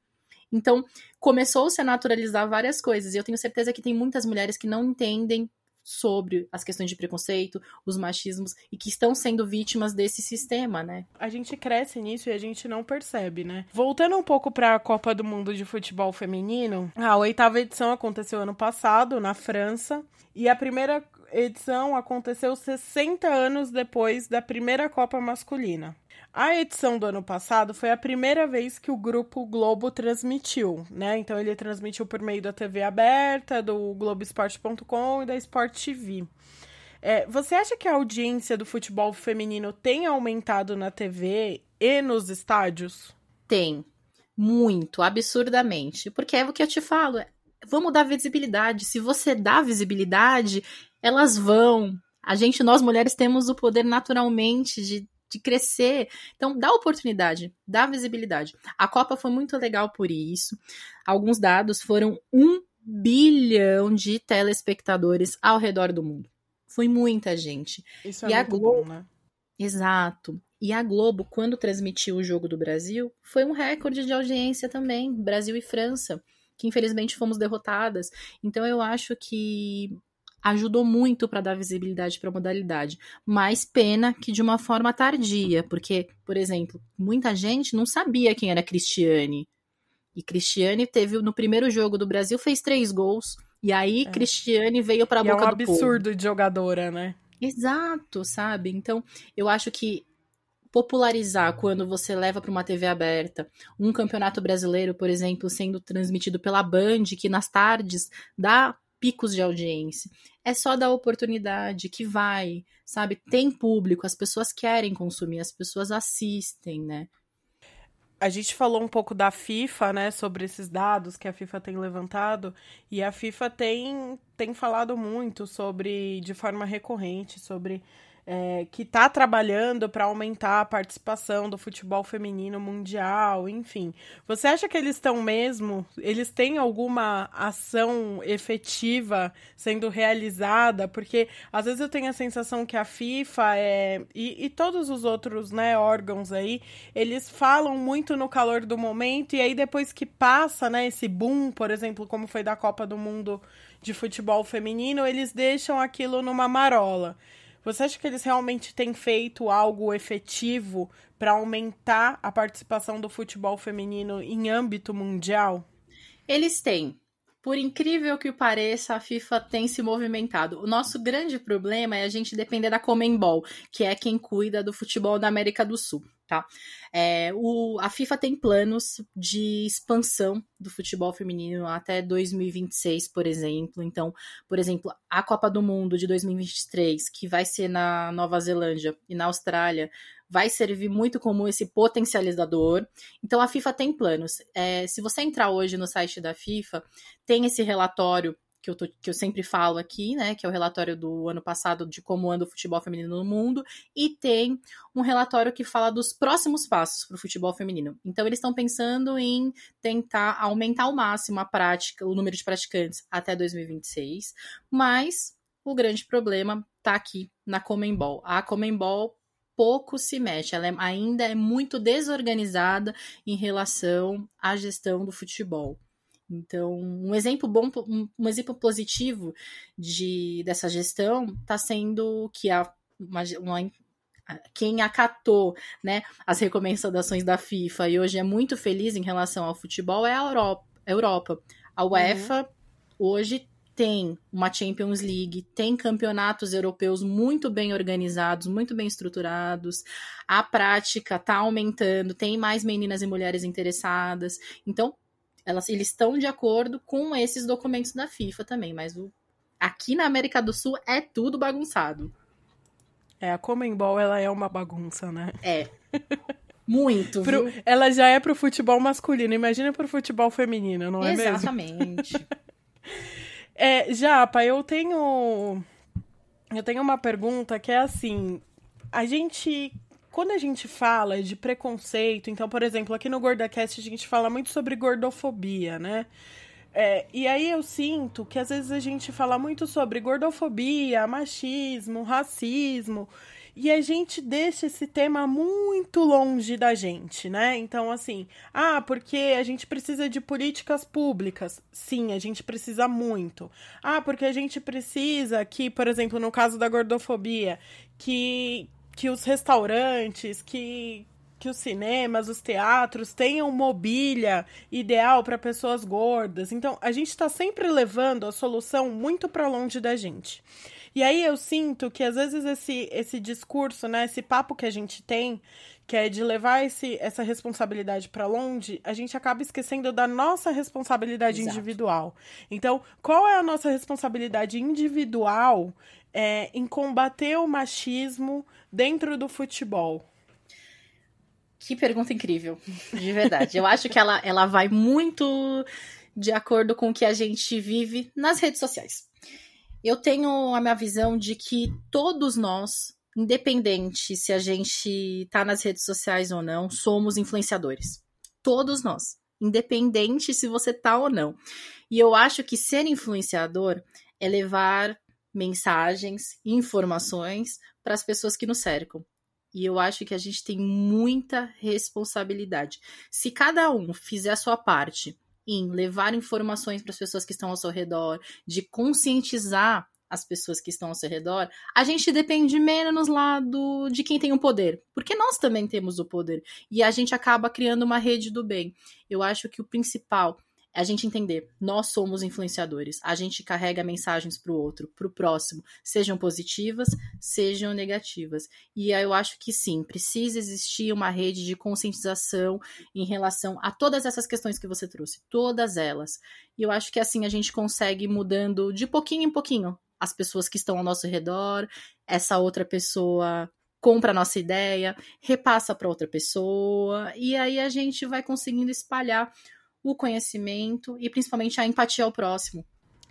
Então, começou-se a naturalizar várias coisas, e eu tenho certeza que tem muitas mulheres que não entendem sobre as questões de preconceito, os machismos e que estão sendo vítimas desse sistema, né? A gente cresce nisso e a gente não percebe, né? Voltando um pouco para a Copa do Mundo de Futebol Feminino, a oitava edição aconteceu ano passado na França e a primeira edição aconteceu 60 anos depois da primeira Copa masculina. A edição do ano passado foi a primeira vez que o Grupo Globo transmitiu, né? Então ele transmitiu por meio da TV aberta, do Globoesporte.com e da Sport TV. É, você acha que a audiência do futebol feminino tem aumentado na TV e nos estádios? Tem. Muito, absurdamente. Porque é o que eu te falo. Vamos dar visibilidade. Se você dá visibilidade, elas vão. A gente, nós mulheres, temos o poder naturalmente de de crescer. Então, dá oportunidade, dá visibilidade. A Copa foi muito legal por isso. Alguns dados foram um bilhão de telespectadores ao redor do mundo. Foi muita gente. Isso é e muito Globo... bom, né? Exato. E a Globo, quando transmitiu o jogo do Brasil, foi um recorde de audiência também, Brasil e França, que infelizmente fomos derrotadas. Então eu acho que ajudou muito para dar visibilidade para a modalidade. Mas pena que de uma forma tardia, porque, por exemplo, muita gente não sabia quem era Cristiane. E Cristiane teve no primeiro jogo do Brasil fez três gols. E aí é. Cristiane veio para a boca é um do absurdo povo. de jogadora, né? Exato, sabe? Então, eu acho que popularizar quando você leva para uma TV aberta um campeonato brasileiro, por exemplo, sendo transmitido pela Band, que nas tardes dá picos de audiência. É só dar oportunidade que vai, sabe? Tem público, as pessoas querem consumir, as pessoas assistem, né? A gente falou um pouco da FIFA, né, sobre esses dados que a FIFA tem levantado, e a FIFA tem, tem falado muito sobre, de forma recorrente, sobre é, que está trabalhando para aumentar a participação do futebol feminino mundial, enfim. Você acha que eles estão mesmo? Eles têm alguma ação efetiva sendo realizada? Porque às vezes eu tenho a sensação que a FIFA é, e, e todos os outros né, órgãos aí, eles falam muito no calor do momento e aí depois que passa né, esse boom, por exemplo, como foi da Copa do Mundo de futebol feminino, eles deixam aquilo numa marola. Você acha que eles realmente têm feito algo efetivo para aumentar a participação do futebol feminino em âmbito mundial? Eles têm. Por incrível que pareça, a FIFA tem se movimentado. O nosso grande problema é a gente depender da Comembol, que é quem cuida do futebol da América do Sul tá? É, o, a FIFA tem planos de expansão do futebol feminino até 2026, por exemplo. Então, por exemplo, a Copa do Mundo de 2023, que vai ser na Nova Zelândia e na Austrália, vai servir muito como esse potencializador. Então, a FIFA tem planos. É, se você entrar hoje no site da FIFA, tem esse relatório que eu, tô, que eu sempre falo aqui, né? Que é o relatório do ano passado de como anda o futebol feminino no mundo, e tem um relatório que fala dos próximos passos para o futebol feminino. Então, eles estão pensando em tentar aumentar ao máximo a prática, o número de praticantes até 2026, mas o grande problema está aqui na Comembol. A Comembol pouco se mexe, ela é, ainda é muito desorganizada em relação à gestão do futebol. Então, um exemplo bom, um, exemplo positivo de, dessa gestão está sendo que a, uma, uma, quem acatou né, as recomendações da FIFA e hoje é muito feliz em relação ao futebol é a Europa. A, Europa. a UEFA uhum. hoje tem uma Champions League, tem campeonatos europeus muito bem organizados, muito bem estruturados. A prática está aumentando, tem mais meninas e mulheres interessadas. Então, elas, eles estão de acordo com esses documentos da FIFA também, mas o, aqui na América do Sul é tudo bagunçado. É, a Comembol, ela é uma bagunça, né? É. Muito, pro, Ela já é pro futebol masculino, imagina pro futebol feminino, não é Exatamente. mesmo? Exatamente. é, Japa, eu tenho... Eu tenho uma pergunta que é assim... A gente quando a gente fala de preconceito, então, por exemplo, aqui no GordaCast a gente fala muito sobre gordofobia, né? É, e aí eu sinto que às vezes a gente fala muito sobre gordofobia, machismo, racismo, e a gente deixa esse tema muito longe da gente, né? Então, assim, ah, porque a gente precisa de políticas públicas. Sim, a gente precisa muito. Ah, porque a gente precisa que, por exemplo, no caso da gordofobia, que, que os restaurantes, que, que os cinemas, os teatros tenham mobília ideal para pessoas gordas. Então, a gente está sempre levando a solução muito para longe da gente. E aí eu sinto que às vezes esse, esse discurso, né, esse papo que a gente tem, que é de levar esse, essa responsabilidade para longe, a gente acaba esquecendo da nossa responsabilidade Exato. individual. Então, qual é a nossa responsabilidade individual é, em combater o machismo dentro do futebol? Que pergunta incrível, de verdade. Eu acho que ela, ela vai muito de acordo com o que a gente vive nas redes sociais. Eu tenho a minha visão de que todos nós, independente se a gente tá nas redes sociais ou não, somos influenciadores. Todos nós, independente se você tá ou não. E eu acho que ser influenciador é levar mensagens, informações para as pessoas que nos cercam. E eu acho que a gente tem muita responsabilidade. Se cada um fizer a sua parte em levar informações para as pessoas que estão ao seu redor, de conscientizar as pessoas que estão ao seu redor, a gente depende menos lá do, de quem tem o poder. Porque nós também temos o poder. E a gente acaba criando uma rede do bem. Eu acho que o principal a gente entender, nós somos influenciadores. A gente carrega mensagens para o outro, para o próximo, sejam positivas, sejam negativas. E eu acho que sim, precisa existir uma rede de conscientização em relação a todas essas questões que você trouxe, todas elas. E eu acho que assim a gente consegue ir mudando de pouquinho em pouquinho as pessoas que estão ao nosso redor, essa outra pessoa compra a nossa ideia, repassa para outra pessoa, e aí a gente vai conseguindo espalhar o conhecimento e principalmente a empatia ao próximo.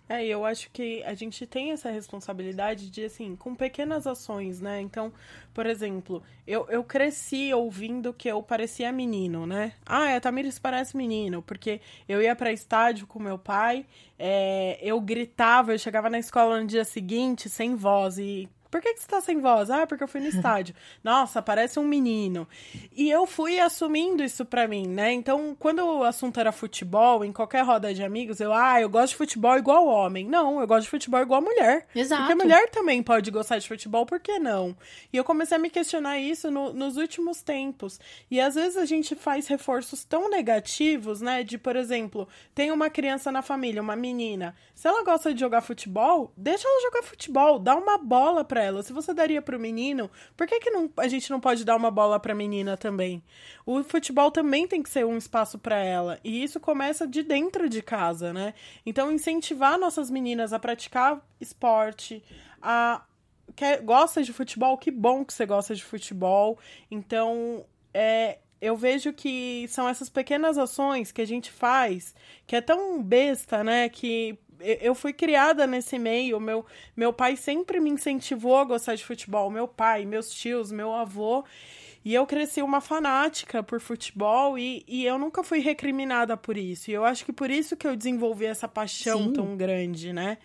É, eu acho que a gente tem essa responsabilidade de, assim, com pequenas ações, né? Então, por exemplo, eu, eu cresci ouvindo que eu parecia menino, né? Ah, a Tamires parece menino, porque eu ia para estádio com meu pai, é, eu gritava, eu chegava na escola no dia seguinte sem voz e por que, que você tá sem voz? Ah, porque eu fui no estádio. Nossa, parece um menino. E eu fui assumindo isso pra mim, né? Então, quando o assunto era futebol, em qualquer roda de amigos, eu, ah, eu gosto de futebol igual homem. Não, eu gosto de futebol igual mulher. Exato. Porque mulher também pode gostar de futebol, por que não? E eu comecei a me questionar isso no, nos últimos tempos. E às vezes a gente faz reforços tão negativos, né? De, por exemplo, tem uma criança na família, uma menina. Se ela gosta de jogar futebol, deixa ela jogar futebol, dá uma bola pra ela. Se você daria pro menino, por que, que não, a gente não pode dar uma bola pra menina também? O futebol também tem que ser um espaço para ela. E isso começa de dentro de casa, né? Então, incentivar nossas meninas a praticar esporte, a. Quer, gosta de futebol? Que bom que você gosta de futebol. Então, é, eu vejo que são essas pequenas ações que a gente faz, que é tão besta, né? Que eu fui criada nesse meio. Meu, meu pai sempre me incentivou a gostar de futebol. Meu pai, meus tios, meu avô. E eu cresci uma fanática por futebol e, e eu nunca fui recriminada por isso. E eu acho que por isso que eu desenvolvi essa paixão Sim. tão grande, né?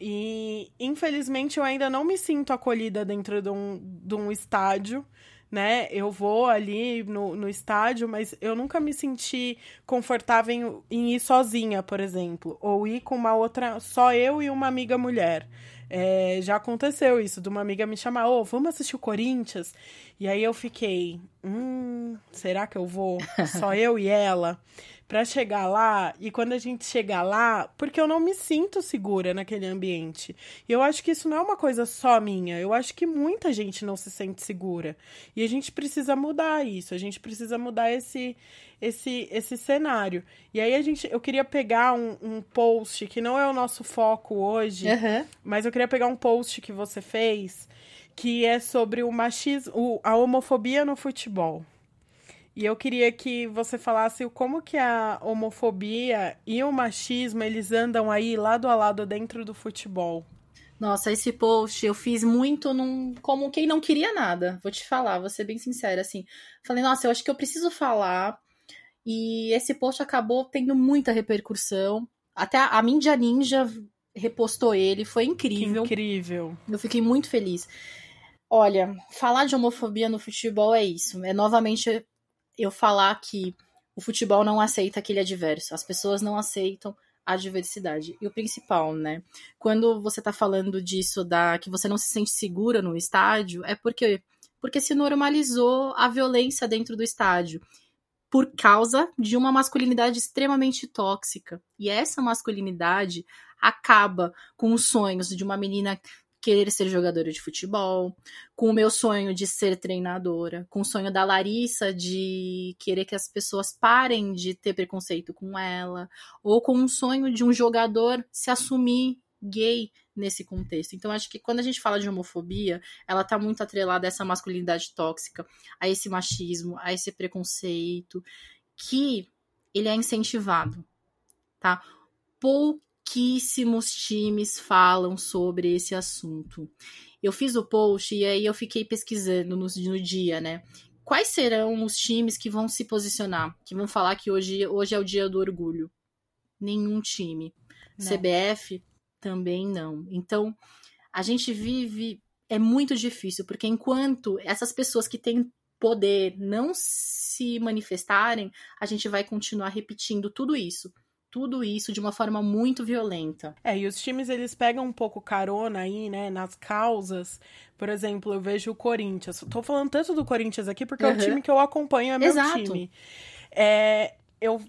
E infelizmente eu ainda não me sinto acolhida dentro de um, de um estádio né? Eu vou ali no, no estádio, mas eu nunca me senti confortável em, em ir sozinha, por exemplo. Ou ir com uma outra, só eu e uma amiga mulher. É, já aconteceu isso, de uma amiga me chamar, ô, oh, vamos assistir o Corinthians? E aí eu fiquei, hum, será que eu vou? Só eu e ela? Para chegar lá e quando a gente chegar lá, porque eu não me sinto segura naquele ambiente. E eu acho que isso não é uma coisa só minha, eu acho que muita gente não se sente segura. E a gente precisa mudar isso, a gente precisa mudar esse esse esse cenário. E aí a gente eu queria pegar um, um post que não é o nosso foco hoje, uhum. mas eu queria pegar um post que você fez que é sobre o machismo, a homofobia no futebol. E eu queria que você falasse como que a homofobia e o machismo, eles andam aí lado a lado dentro do futebol. Nossa, esse post eu fiz muito num, como quem não queria nada. Vou te falar, vou ser bem sincera, assim. Falei, nossa, eu acho que eu preciso falar. E esse post acabou tendo muita repercussão. Até a, a Mídia Ninja repostou ele, foi incrível. Que incrível. Eu fiquei muito feliz. Olha, falar de homofobia no futebol é isso. É novamente eu falar que o futebol não aceita aquele adverso, as pessoas não aceitam a diversidade. E o principal, né? Quando você tá falando disso, da que você não se sente segura no estádio, é porque, porque se normalizou a violência dentro do estádio por causa de uma masculinidade extremamente tóxica. E essa masculinidade acaba com os sonhos de uma menina querer ser jogadora de futebol, com o meu sonho de ser treinadora, com o sonho da Larissa de querer que as pessoas parem de ter preconceito com ela, ou com o sonho de um jogador se assumir gay nesse contexto. Então, acho que quando a gente fala de homofobia, ela está muito atrelada a essa masculinidade tóxica, a esse machismo, a esse preconceito, que ele é incentivado, tá? Pouco pouquíssimos times falam sobre esse assunto. Eu fiz o post e aí eu fiquei pesquisando no, no dia, né? Quais serão os times que vão se posicionar, que vão falar que hoje, hoje é o dia do orgulho? Nenhum time. Não. CBF também não. Então, a gente vive. É muito difícil, porque enquanto essas pessoas que têm poder não se manifestarem, a gente vai continuar repetindo tudo isso tudo isso de uma forma muito violenta. É, e os times eles pegam um pouco carona aí, né, nas causas. Por exemplo, eu vejo o Corinthians. Tô falando tanto do Corinthians aqui porque uhum. é o time que eu acompanho, é meu Exato. time. É, eu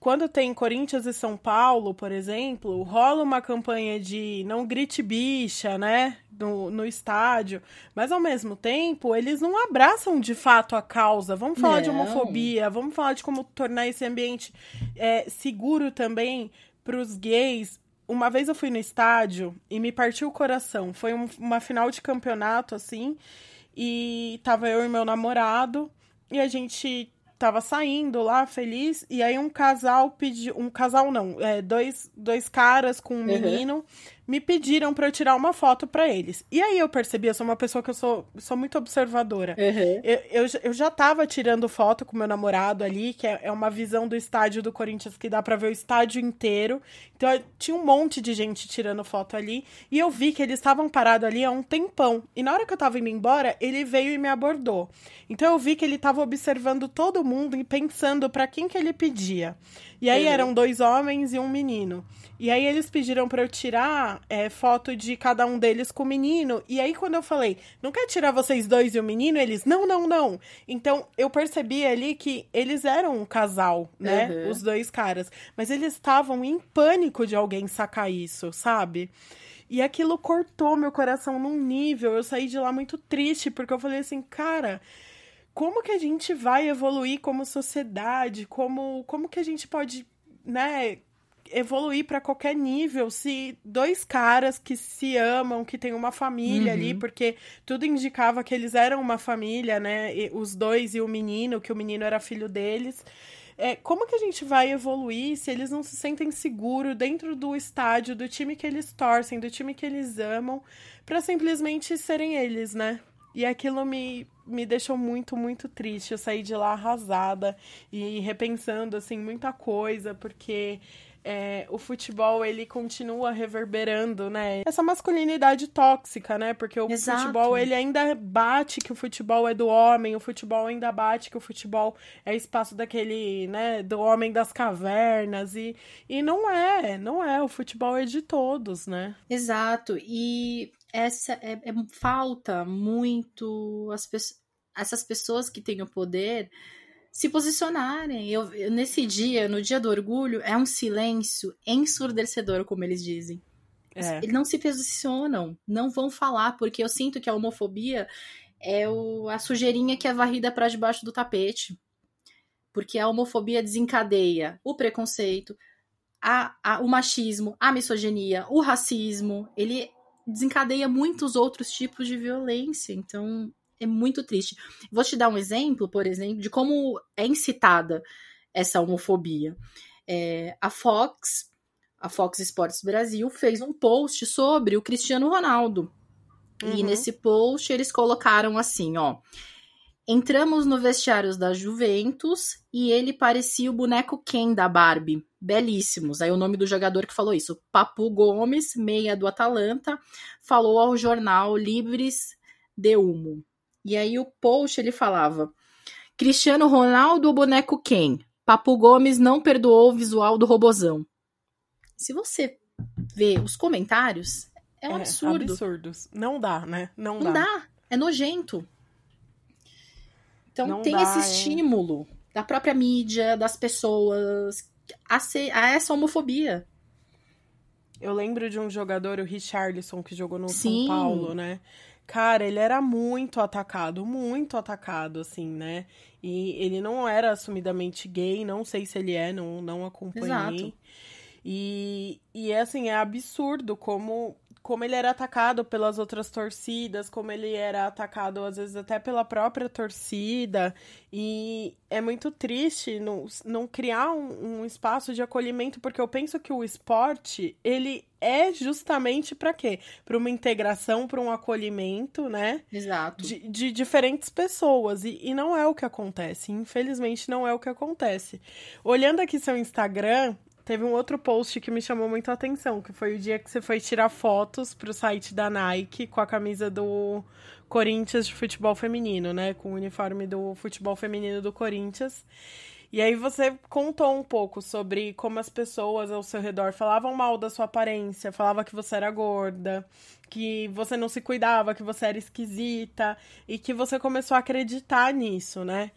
quando tem Corinthians e São Paulo, por exemplo, rola uma campanha de não grite bicha, né? No, no estádio. Mas ao mesmo tempo, eles não abraçam de fato a causa. Vamos falar não. de homofobia, vamos falar de como tornar esse ambiente é, seguro também para os gays. Uma vez eu fui no estádio e me partiu o coração. Foi um, uma final de campeonato, assim, e tava eu e meu namorado, e a gente tava saindo lá, feliz, e aí um casal pediu. Um casal não, é, dois, dois caras com um uhum. menino me pediram para eu tirar uma foto para eles. E aí eu percebi, eu sou uma pessoa que eu sou, sou muito observadora. Uhum. Eu, eu, eu, já tava tirando foto com meu namorado ali, que é, é uma visão do estádio do Corinthians que dá para ver o estádio inteiro. Então tinha um monte de gente tirando foto ali. E eu vi que eles estavam parados ali há um tempão. E na hora que eu tava indo embora, ele veio e me abordou. Então eu vi que ele tava observando todo mundo e pensando para quem que ele pedia. E aí uhum. eram dois homens e um menino. E aí eles pediram para eu tirar é, foto de cada um deles com o menino. E aí quando eu falei, não quer tirar vocês dois e o menino? Eles, não, não, não. Então eu percebi ali que eles eram um casal, né? Uhum. Os dois caras. Mas eles estavam em pânico de alguém sacar isso, sabe? E aquilo cortou meu coração num nível. Eu saí de lá muito triste, porque eu falei assim, cara como que a gente vai evoluir como sociedade, como, como que a gente pode, né, evoluir para qualquer nível se dois caras que se amam, que têm uma família uhum. ali, porque tudo indicava que eles eram uma família, né, e os dois e o menino, que o menino era filho deles. É, como que a gente vai evoluir se eles não se sentem seguros dentro do estádio, do time que eles torcem, do time que eles amam, para simplesmente serem eles, né? E aquilo me, me deixou muito, muito triste. Eu saí de lá arrasada e repensando, assim, muita coisa, porque é, o futebol, ele continua reverberando, né? Essa masculinidade tóxica, né? Porque o Exato. futebol, ele ainda bate que o futebol é do homem, o futebol ainda bate que o futebol é espaço daquele, né? Do homem das cavernas. E, e não é, não é. O futebol é de todos, né? Exato. E essa é, é falta muito as pessoas, essas pessoas que têm o poder se posicionarem. Eu, eu, nesse dia, no dia do orgulho, é um silêncio ensurdecedor, como eles dizem. É. Eles não se posicionam, não vão falar, porque eu sinto que a homofobia é o, a sujeirinha que é varrida para debaixo do tapete. Porque a homofobia desencadeia o preconceito, a, a, o machismo, a misoginia, o racismo. Ele desencadeia muitos outros tipos de violência. Então, é muito triste. Vou te dar um exemplo, por exemplo, de como é incitada essa homofobia. É, a Fox, a Fox Sports Brasil, fez um post sobre o Cristiano Ronaldo. Uhum. E nesse post eles colocaram assim, ó. Entramos no vestiário da Juventus e ele parecia o boneco Ken da Barbie. Belíssimos. Aí o nome do jogador que falou isso, Papu Gomes, meia do Atalanta, falou ao jornal Libres de Humo. E aí o post ele falava: Cristiano Ronaldo boneco Ken? Papu Gomes não perdoou o visual do robozão. Se você vê os comentários, é um é, absurdo. Absurdos. Não dá, né? Não, não dá. dá. É nojento. Então não tem dá, esse é... estímulo da própria mídia, das pessoas, a, ser, a essa homofobia. Eu lembro de um jogador, o Richarlison, que jogou no Sim. São Paulo, né? Cara, ele era muito atacado, muito atacado, assim, né? E ele não era assumidamente gay, não sei se ele é, não, não acompanhei. Exato. E, e assim, é absurdo como como ele era atacado pelas outras torcidas, como ele era atacado às vezes até pela própria torcida. E é muito triste não, não criar um, um espaço de acolhimento, porque eu penso que o esporte, ele é justamente para quê? Para uma integração, para um acolhimento, né? Exato. De, de diferentes pessoas. E, e não é o que acontece. Infelizmente, não é o que acontece. Olhando aqui seu Instagram, teve um outro post que me chamou muito a atenção, que foi o dia que você foi tirar fotos pro site da Nike com a camisa do Corinthians de futebol feminino, né? Com o uniforme do futebol feminino do Corinthians. E aí você contou um pouco sobre como as pessoas ao seu redor falavam mal da sua aparência, falava que você era gorda, que você não se cuidava, que você era esquisita e que você começou a acreditar nisso, né?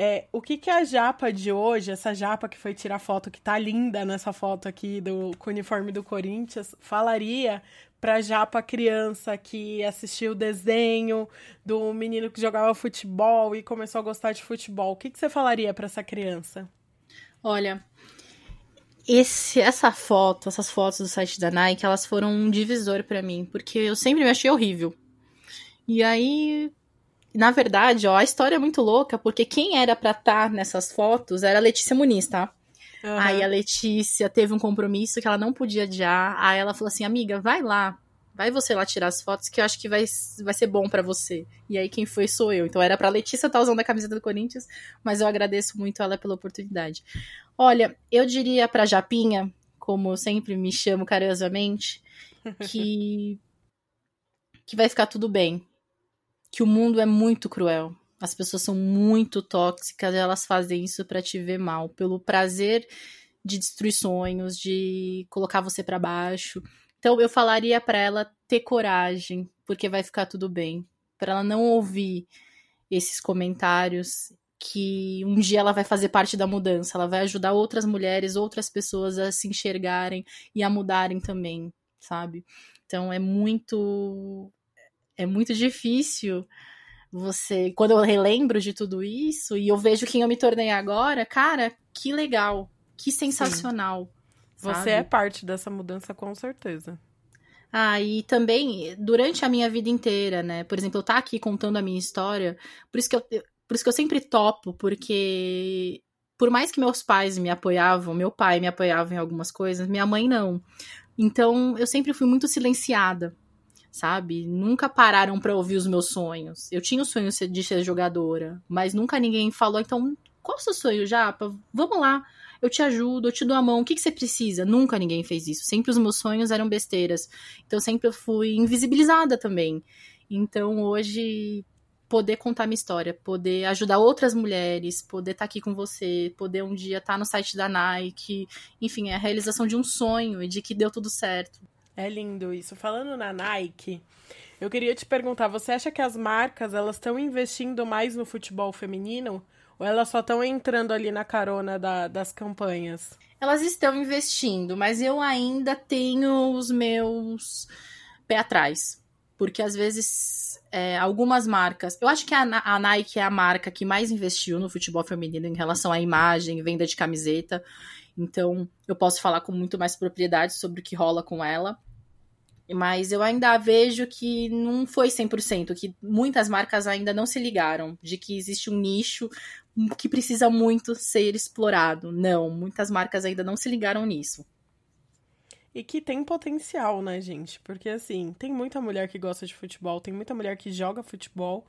É, o que, que a japa de hoje, essa japa que foi tirar foto, que tá linda nessa foto aqui do com o uniforme do Corinthians, falaria pra japa criança que assistiu o desenho do menino que jogava futebol e começou a gostar de futebol? O que, que você falaria para essa criança? Olha, esse, essa foto, essas fotos do site da Nike, elas foram um divisor para mim, porque eu sempre me achei horrível. E aí, na verdade, ó, a história é muito louca, porque quem era pra estar tá nessas fotos era a Letícia Muniz, tá? Uhum. Aí a Letícia teve um compromisso que ela não podia adiar. Aí ela falou assim: amiga, vai lá. Vai você lá tirar as fotos que eu acho que vai, vai ser bom para você. E aí quem foi sou eu. Então era pra Letícia estar tá usando a camiseta do Corinthians, mas eu agradeço muito ela pela oportunidade. Olha, eu diria pra Japinha, como eu sempre me chamo carinhosamente, que que vai ficar tudo bem. Que o mundo é muito cruel. As pessoas são muito tóxicas, elas fazem isso para te ver mal, pelo prazer de destruir sonhos, de colocar você para baixo. Então eu falaria para ela ter coragem, porque vai ficar tudo bem, para ela não ouvir esses comentários que um dia ela vai fazer parte da mudança, ela vai ajudar outras mulheres, outras pessoas a se enxergarem e a mudarem também, sabe? Então é muito é muito difícil você, quando eu relembro de tudo isso e eu vejo quem eu me tornei agora, cara, que legal, que sensacional. Você é parte dessa mudança com certeza. Ah, e também durante a minha vida inteira, né? Por exemplo, eu estar tá aqui contando a minha história, por isso que eu, por isso que eu sempre topo, porque por mais que meus pais me apoiavam, meu pai me apoiava em algumas coisas, minha mãe não. Então, eu sempre fui muito silenciada sabe? Nunca pararam para ouvir os meus sonhos. Eu tinha o sonho de ser jogadora, mas nunca ninguém falou, então, qual é o seu sonho, Japa? Vamos lá, eu te ajudo, eu te dou a mão, o que, que você precisa? Nunca ninguém fez isso. Sempre os meus sonhos eram besteiras. Então, sempre eu fui invisibilizada também. Então, hoje, poder contar minha história, poder ajudar outras mulheres, poder estar tá aqui com você, poder um dia estar tá no site da Nike, enfim, é a realização de um sonho e de que deu tudo certo. É lindo isso. Falando na Nike, eu queria te perguntar, você acha que as marcas elas estão investindo mais no futebol feminino ou elas só estão entrando ali na carona da, das campanhas? Elas estão investindo, mas eu ainda tenho os meus pé atrás. Porque às vezes é, algumas marcas. Eu acho que a, a Nike é a marca que mais investiu no futebol feminino em relação à imagem, venda de camiseta. Então, eu posso falar com muito mais propriedade sobre o que rola com ela. Mas eu ainda vejo que não foi 100%, que muitas marcas ainda não se ligaram de que existe um nicho que precisa muito ser explorado. Não, muitas marcas ainda não se ligaram nisso. E que tem potencial, né, gente? Porque, assim, tem muita mulher que gosta de futebol, tem muita mulher que joga futebol,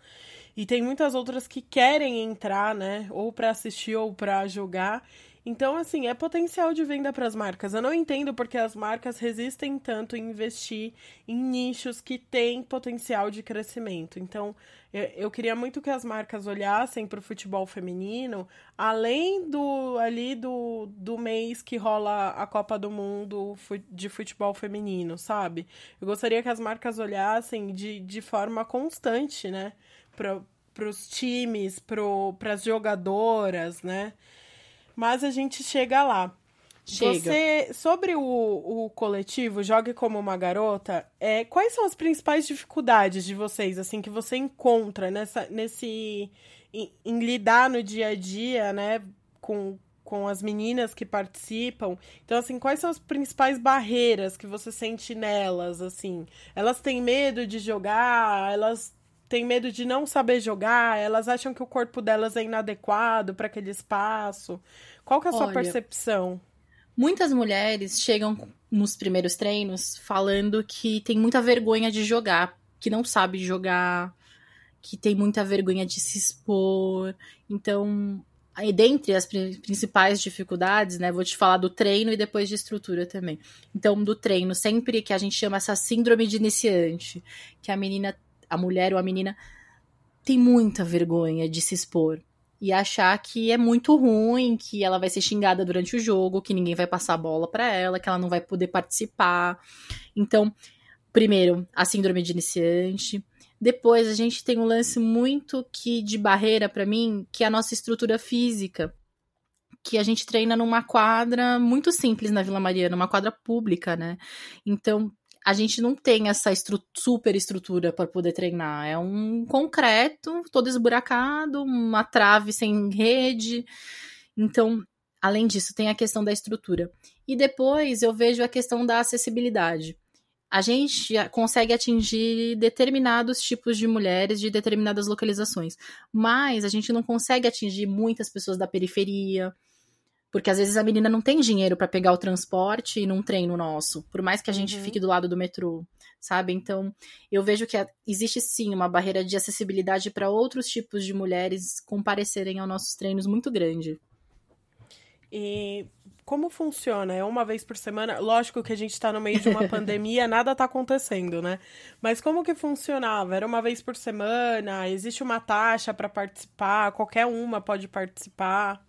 e tem muitas outras que querem entrar, né, ou para assistir ou para jogar. Então, assim, é potencial de venda para as marcas. Eu não entendo porque as marcas resistem tanto em investir em nichos que têm potencial de crescimento. Então, eu, queria muito que as marcas olhassem para o futebol feminino, além do ali do, do mês que rola a Copa do Mundo de futebol feminino, sabe? Eu gostaria que as marcas olhassem de, de forma constante, né? Para os times, para as jogadoras, né? Mas a gente chega lá. Chega. Você, sobre o, o coletivo Jogue Como Uma Garota, é, quais são as principais dificuldades de vocês, assim, que você encontra nessa, nesse... Em, em lidar no dia a dia, né, com, com as meninas que participam. Então, assim, quais são as principais barreiras que você sente nelas, assim? Elas têm medo de jogar? Elas têm medo de não saber jogar? Elas acham que o corpo delas é inadequado para aquele espaço? Qual que é a sua Olha, percepção? Muitas mulheres chegam nos primeiros treinos falando que tem muita vergonha de jogar, que não sabe jogar, que tem muita vergonha de se expor. Então, Aí, dentre as principais dificuldades, né, vou te falar do treino e depois de estrutura também. Então, do treino, sempre que a gente chama essa síndrome de iniciante, que a menina, a mulher ou a menina tem muita vergonha de se expor e achar que é muito ruim, que ela vai ser xingada durante o jogo, que ninguém vai passar a bola para ela, que ela não vai poder participar. Então, primeiro, a síndrome de iniciante. Depois a gente tem um lance muito que de barreira para mim, que é a nossa estrutura física, que a gente treina numa quadra muito simples na Vila Mariana, uma quadra pública, né? Então, a gente não tem essa estru super estrutura para poder treinar. É um concreto todo esburacado, uma trave sem rede. Então, além disso, tem a questão da estrutura. E depois eu vejo a questão da acessibilidade a gente consegue atingir determinados tipos de mulheres de determinadas localizações, mas a gente não consegue atingir muitas pessoas da periferia, porque às vezes a menina não tem dinheiro para pegar o transporte e num treino nosso, por mais que a gente uhum. fique do lado do metrô, sabe? Então, eu vejo que existe sim uma barreira de acessibilidade para outros tipos de mulheres comparecerem aos nossos treinos muito grande. E como funciona? É uma vez por semana? Lógico que a gente está no meio de uma pandemia, nada está acontecendo, né? Mas como que funcionava? Era uma vez por semana? Existe uma taxa para participar? Qualquer uma pode participar?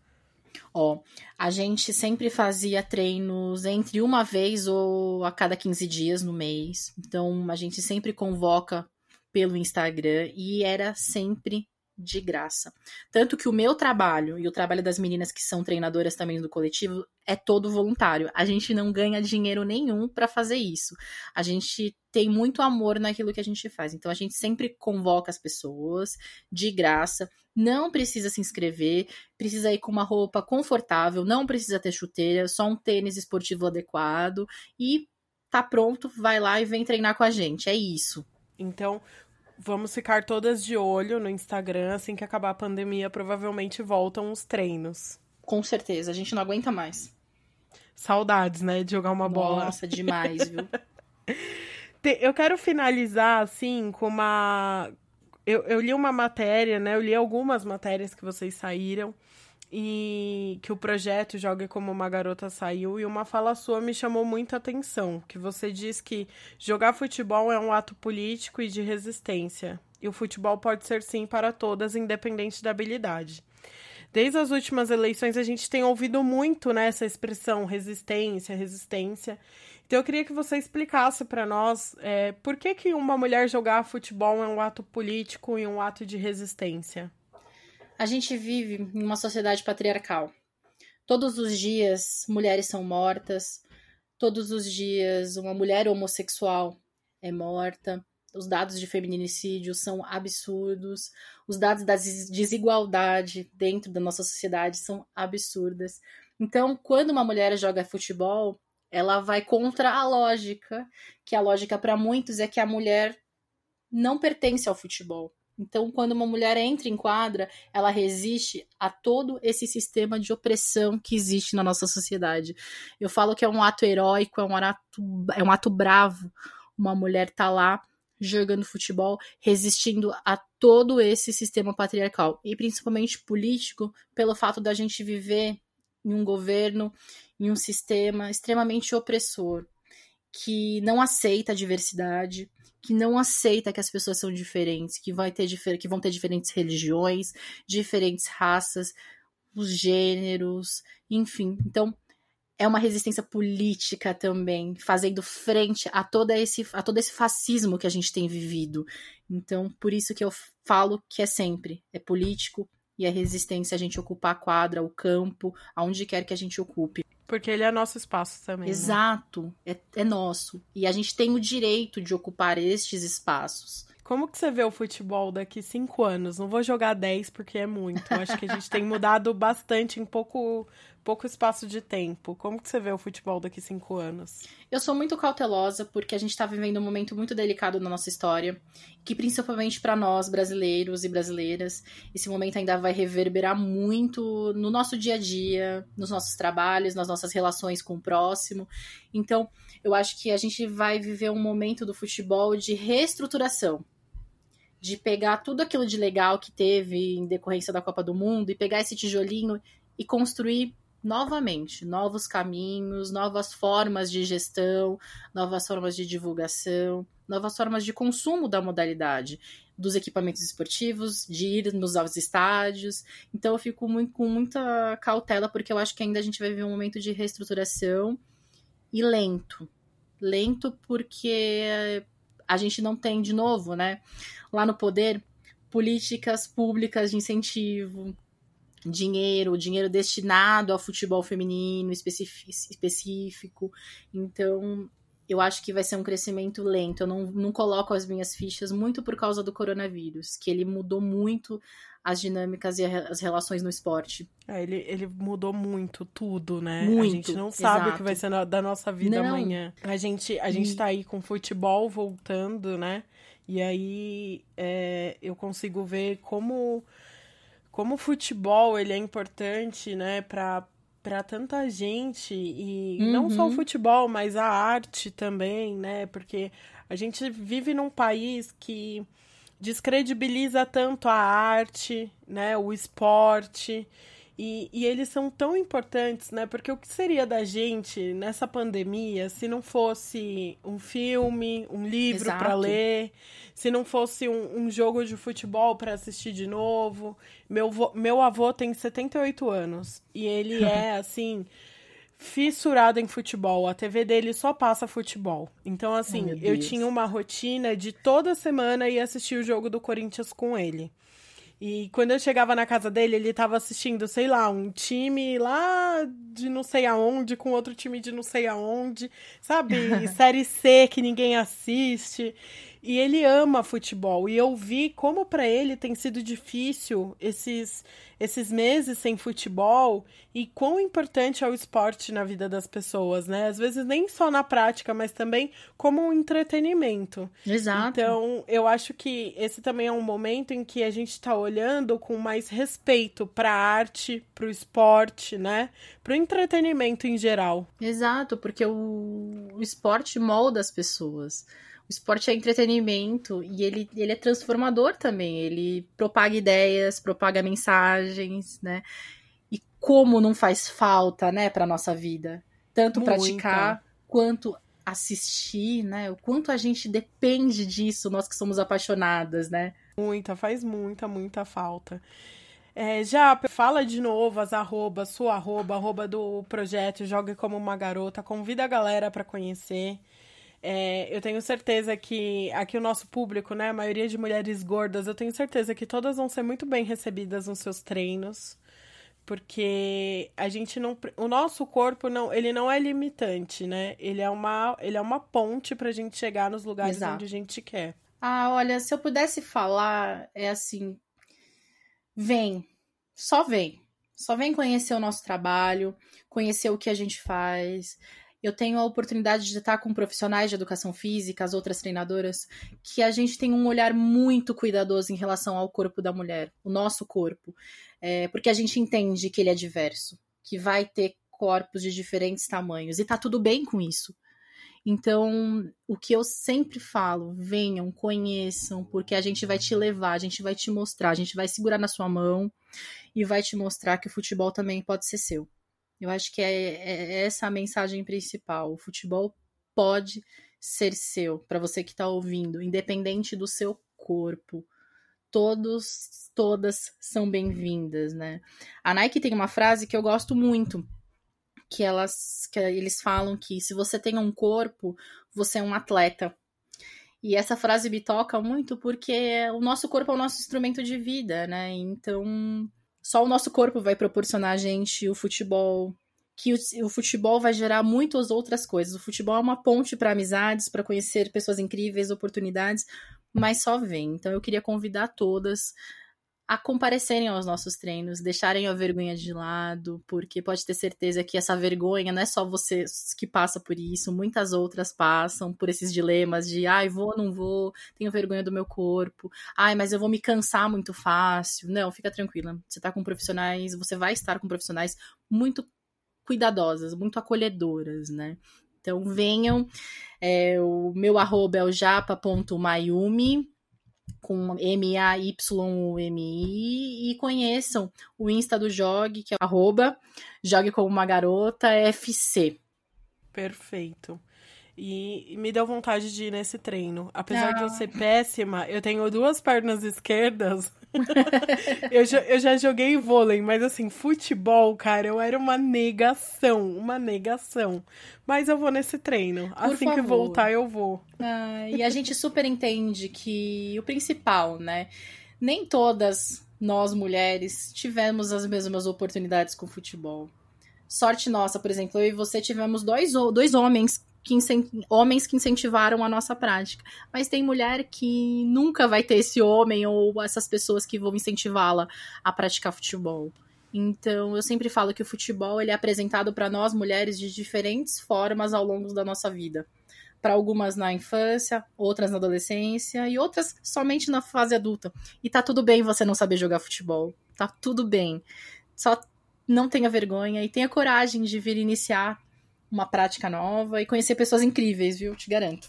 Ó, a gente sempre fazia treinos entre uma vez ou a cada 15 dias no mês. Então, a gente sempre convoca pelo Instagram e era sempre de graça. Tanto que o meu trabalho e o trabalho das meninas que são treinadoras também do coletivo é todo voluntário. A gente não ganha dinheiro nenhum para fazer isso. A gente tem muito amor naquilo que a gente faz. Então a gente sempre convoca as pessoas de graça. Não precisa se inscrever, precisa ir com uma roupa confortável, não precisa ter chuteira, só um tênis esportivo adequado e tá pronto, vai lá e vem treinar com a gente. É isso. Então, Vamos ficar todas de olho no Instagram. Assim que acabar a pandemia, provavelmente voltam os treinos. Com certeza, a gente não aguenta mais. Saudades, né? De jogar uma Nossa, bola. Nossa, demais, viu? Eu quero finalizar, assim, com uma. Eu, eu li uma matéria, né? Eu li algumas matérias que vocês saíram e que o projeto Jogue Como Uma Garota saiu e uma fala sua me chamou muita atenção, que você diz que jogar futebol é um ato político e de resistência, e o futebol pode ser sim para todas, independente da habilidade. Desde as últimas eleições a gente tem ouvido muito né, essa expressão resistência, resistência. Então eu queria que você explicasse para nós é, por que, que uma mulher jogar futebol é um ato político e um ato de resistência. A gente vive em uma sociedade patriarcal. Todos os dias mulheres são mortas, todos os dias uma mulher homossexual é morta. Os dados de feminicídio são absurdos, os dados da desigualdade dentro da nossa sociedade são absurdas. Então, quando uma mulher joga futebol, ela vai contra a lógica, que a lógica para muitos é que a mulher não pertence ao futebol. Então, quando uma mulher entra em quadra, ela resiste a todo esse sistema de opressão que existe na nossa sociedade. Eu falo que é um ato heróico, é um ato, é um ato bravo. Uma mulher tá lá jogando futebol, resistindo a todo esse sistema patriarcal e principalmente político, pelo fato da gente viver em um governo, em um sistema extremamente opressor, que não aceita a diversidade, que não aceita que as pessoas são diferentes, que, vai ter que vão ter diferentes religiões, diferentes raças, os gêneros, enfim. Então, é uma resistência política também, fazendo frente a, todo esse, a todo esse fascismo que a gente tem vivido. Então, por isso que eu falo que é sempre, é político e é resistência a gente ocupar a quadra, o campo, aonde quer que a gente ocupe. Porque ele é nosso espaço também. Né? Exato, né? é, é nosso. E a gente tem o direito de ocupar estes espaços. Como que você vê o futebol daqui cinco anos? Não vou jogar dez porque é muito. Acho que a gente tem mudado bastante em pouco, pouco espaço de tempo. Como que você vê o futebol daqui cinco anos? Eu sou muito cautelosa porque a gente está vivendo um momento muito delicado na nossa história, que principalmente para nós brasileiros e brasileiras, esse momento ainda vai reverberar muito no nosso dia a dia, nos nossos trabalhos, nas nossas relações com o próximo. Então, eu acho que a gente vai viver um momento do futebol de reestruturação de pegar tudo aquilo de legal que teve em decorrência da Copa do Mundo e pegar esse tijolinho e construir novamente novos caminhos, novas formas de gestão, novas formas de divulgação, novas formas de consumo da modalidade, dos equipamentos esportivos, de ir nos novos estádios. Então eu fico muito, com muita cautela, porque eu acho que ainda a gente vai viver um momento de reestruturação e lento. Lento porque a gente não tem, de novo, né, lá no poder, políticas públicas de incentivo, dinheiro, dinheiro destinado ao futebol feminino específico. Então, eu acho que vai ser um crescimento lento. Eu não, não coloco as minhas fichas muito por causa do coronavírus, que ele mudou muito as dinâmicas e as relações no esporte. É, ele, ele mudou muito tudo, né? Muito, a gente não sabe exato. o que vai ser da nossa vida não. amanhã. A gente, a gente tá aí com futebol voltando, né? E aí é, eu consigo ver como, como o futebol ele é importante, né, para para tanta gente e uhum. não só o uhum. futebol, mas a arte também, né? Porque a gente vive num país que descredibiliza tanto a arte, né, o esporte. E, e, eles são tão importantes, né? Porque o que seria da gente nessa pandemia se não fosse um filme, um livro para ler, se não fosse um, um jogo de futebol para assistir de novo? Meu, meu avô tem 78 anos e ele é, assim, fissurado em futebol. A TV dele só passa futebol. Então, assim, eu tinha uma rotina de toda semana ir assistir o jogo do Corinthians com ele. E quando eu chegava na casa dele, ele tava assistindo, sei lá, um time lá de não sei aonde, com outro time de não sei aonde, sabe? Série C que ninguém assiste. E ele ama futebol. E eu vi como para ele tem sido difícil esses, esses meses sem futebol e quão importante é o esporte na vida das pessoas, né? Às vezes nem só na prática, mas também como um entretenimento. Exato. Então, eu acho que esse também é um momento em que a gente está olhando com mais respeito para a arte, para o esporte, né? Para o entretenimento em geral. Exato, porque o, o esporte molda as pessoas. O esporte é entretenimento e ele, ele é transformador também. Ele propaga ideias, propaga mensagens, né? E como não faz falta, né, para nossa vida, tanto Muita. praticar quanto assistir, né? O quanto a gente depende disso, nós que somos apaixonadas, né? Muita, faz muita, muita falta. É, já fala de novo as arrobas, sua arroba, arroba do projeto Jogue Como Uma Garota, convida a galera para conhecer. É, eu tenho certeza que aqui o nosso público, né, a maioria de mulheres gordas, eu tenho certeza que todas vão ser muito bem recebidas nos seus treinos, porque a gente não, o nosso corpo não, ele não é limitante, né? Ele é uma, ele é uma ponte para a gente chegar nos lugares Exato. onde a gente quer. Ah, olha, se eu pudesse falar, é assim, vem, só vem, só vem conhecer o nosso trabalho, conhecer o que a gente faz eu tenho a oportunidade de estar com profissionais de educação física, as outras treinadoras, que a gente tem um olhar muito cuidadoso em relação ao corpo da mulher, o nosso corpo, é, porque a gente entende que ele é diverso, que vai ter corpos de diferentes tamanhos e tá tudo bem com isso. Então, o que eu sempre falo, venham, conheçam, porque a gente vai te levar, a gente vai te mostrar, a gente vai segurar na sua mão e vai te mostrar que o futebol também pode ser seu. Eu acho que é, é, é essa a mensagem principal. O futebol pode ser seu, para você que está ouvindo, independente do seu corpo. Todos, todas são bem-vindas, né? A Nike tem uma frase que eu gosto muito, que elas, que eles falam que se você tem um corpo, você é um atleta. E essa frase me toca muito porque o nosso corpo é o nosso instrumento de vida, né? Então, só o nosso corpo vai proporcionar a gente o futebol, que o, o, futebol vai gerar muitas outras coisas. O futebol é uma ponte para amizades, para conhecer pessoas incríveis, oportunidades, mas só vem. Então eu queria convidar todas a comparecerem aos nossos treinos, deixarem a vergonha de lado, porque pode ter certeza que essa vergonha não é só você que passa por isso, muitas outras passam por esses dilemas de ai, vou, não vou, tenho vergonha do meu corpo, ai, mas eu vou me cansar muito fácil. Não, fica tranquila. Você tá com profissionais, você vai estar com profissionais muito cuidadosas, muito acolhedoras, né? Então venham. É, o meu arroba é o japa.mayumi com M-A-Y-M-I, e conheçam o Insta do Jog, que é arroba Jogue como uma garota FC. Perfeito. E, me deu vontade de ir nesse treino. Apesar de eu ser péssima, eu tenho duas pernas esquerdas. eu, já, eu já joguei vôlei, mas assim, futebol, cara, eu era uma negação, uma negação. Mas eu vou nesse treino. Por assim favor. que voltar, eu vou. Ah, e a gente super entende que o principal, né? Nem todas nós mulheres tivemos as mesmas oportunidades com futebol. Sorte nossa, por exemplo, eu e você tivemos dois, dois homens que homens que incentivaram a nossa prática. Mas tem mulher que nunca vai ter esse homem ou essas pessoas que vão incentivá-la a praticar futebol. Então, eu sempre falo que o futebol ele é apresentado para nós mulheres de diferentes formas ao longo da nossa vida. Para algumas na infância, outras na adolescência e outras somente na fase adulta. E tá tudo bem você não saber jogar futebol. Tá tudo bem. Só não tenha vergonha e tenha coragem de vir iniciar uma prática nova e conhecer pessoas incríveis, viu? Te garanto.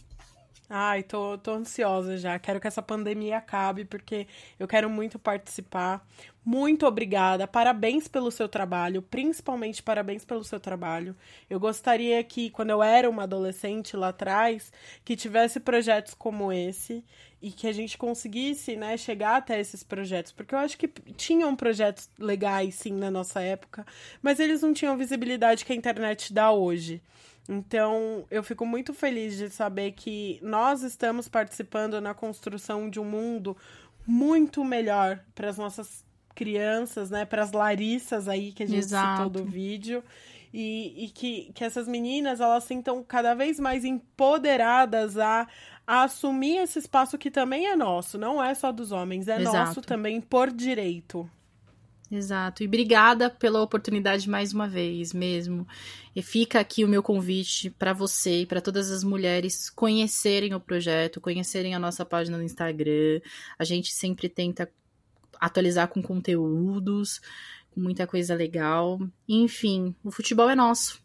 Ai, tô, tô ansiosa já. Quero que essa pandemia acabe, porque eu quero muito participar. Muito obrigada. Parabéns pelo seu trabalho, principalmente parabéns pelo seu trabalho. Eu gostaria que, quando eu era uma adolescente lá atrás, que tivesse projetos como esse e que a gente conseguisse, né, chegar até esses projetos, porque eu acho que tinham projetos legais sim na nossa época, mas eles não tinham a visibilidade que a internet dá hoje. Então, eu fico muito feliz de saber que nós estamos participando na construção de um mundo muito melhor para as nossas crianças, né, para as Larissas aí que a gente Exato. citou do vídeo. E, e, que, que essas meninas elas sintam cada vez mais empoderadas a, a assumir esse espaço que também é nosso, não é só dos homens, é Exato. nosso também por direito. Exato. E obrigada pela oportunidade mais uma vez, mesmo. E fica aqui o meu convite para você e para todas as mulheres conhecerem o projeto, conhecerem a nossa página no Instagram. A gente sempre tenta atualizar com conteúdos, com muita coisa legal. Enfim, o futebol é nosso.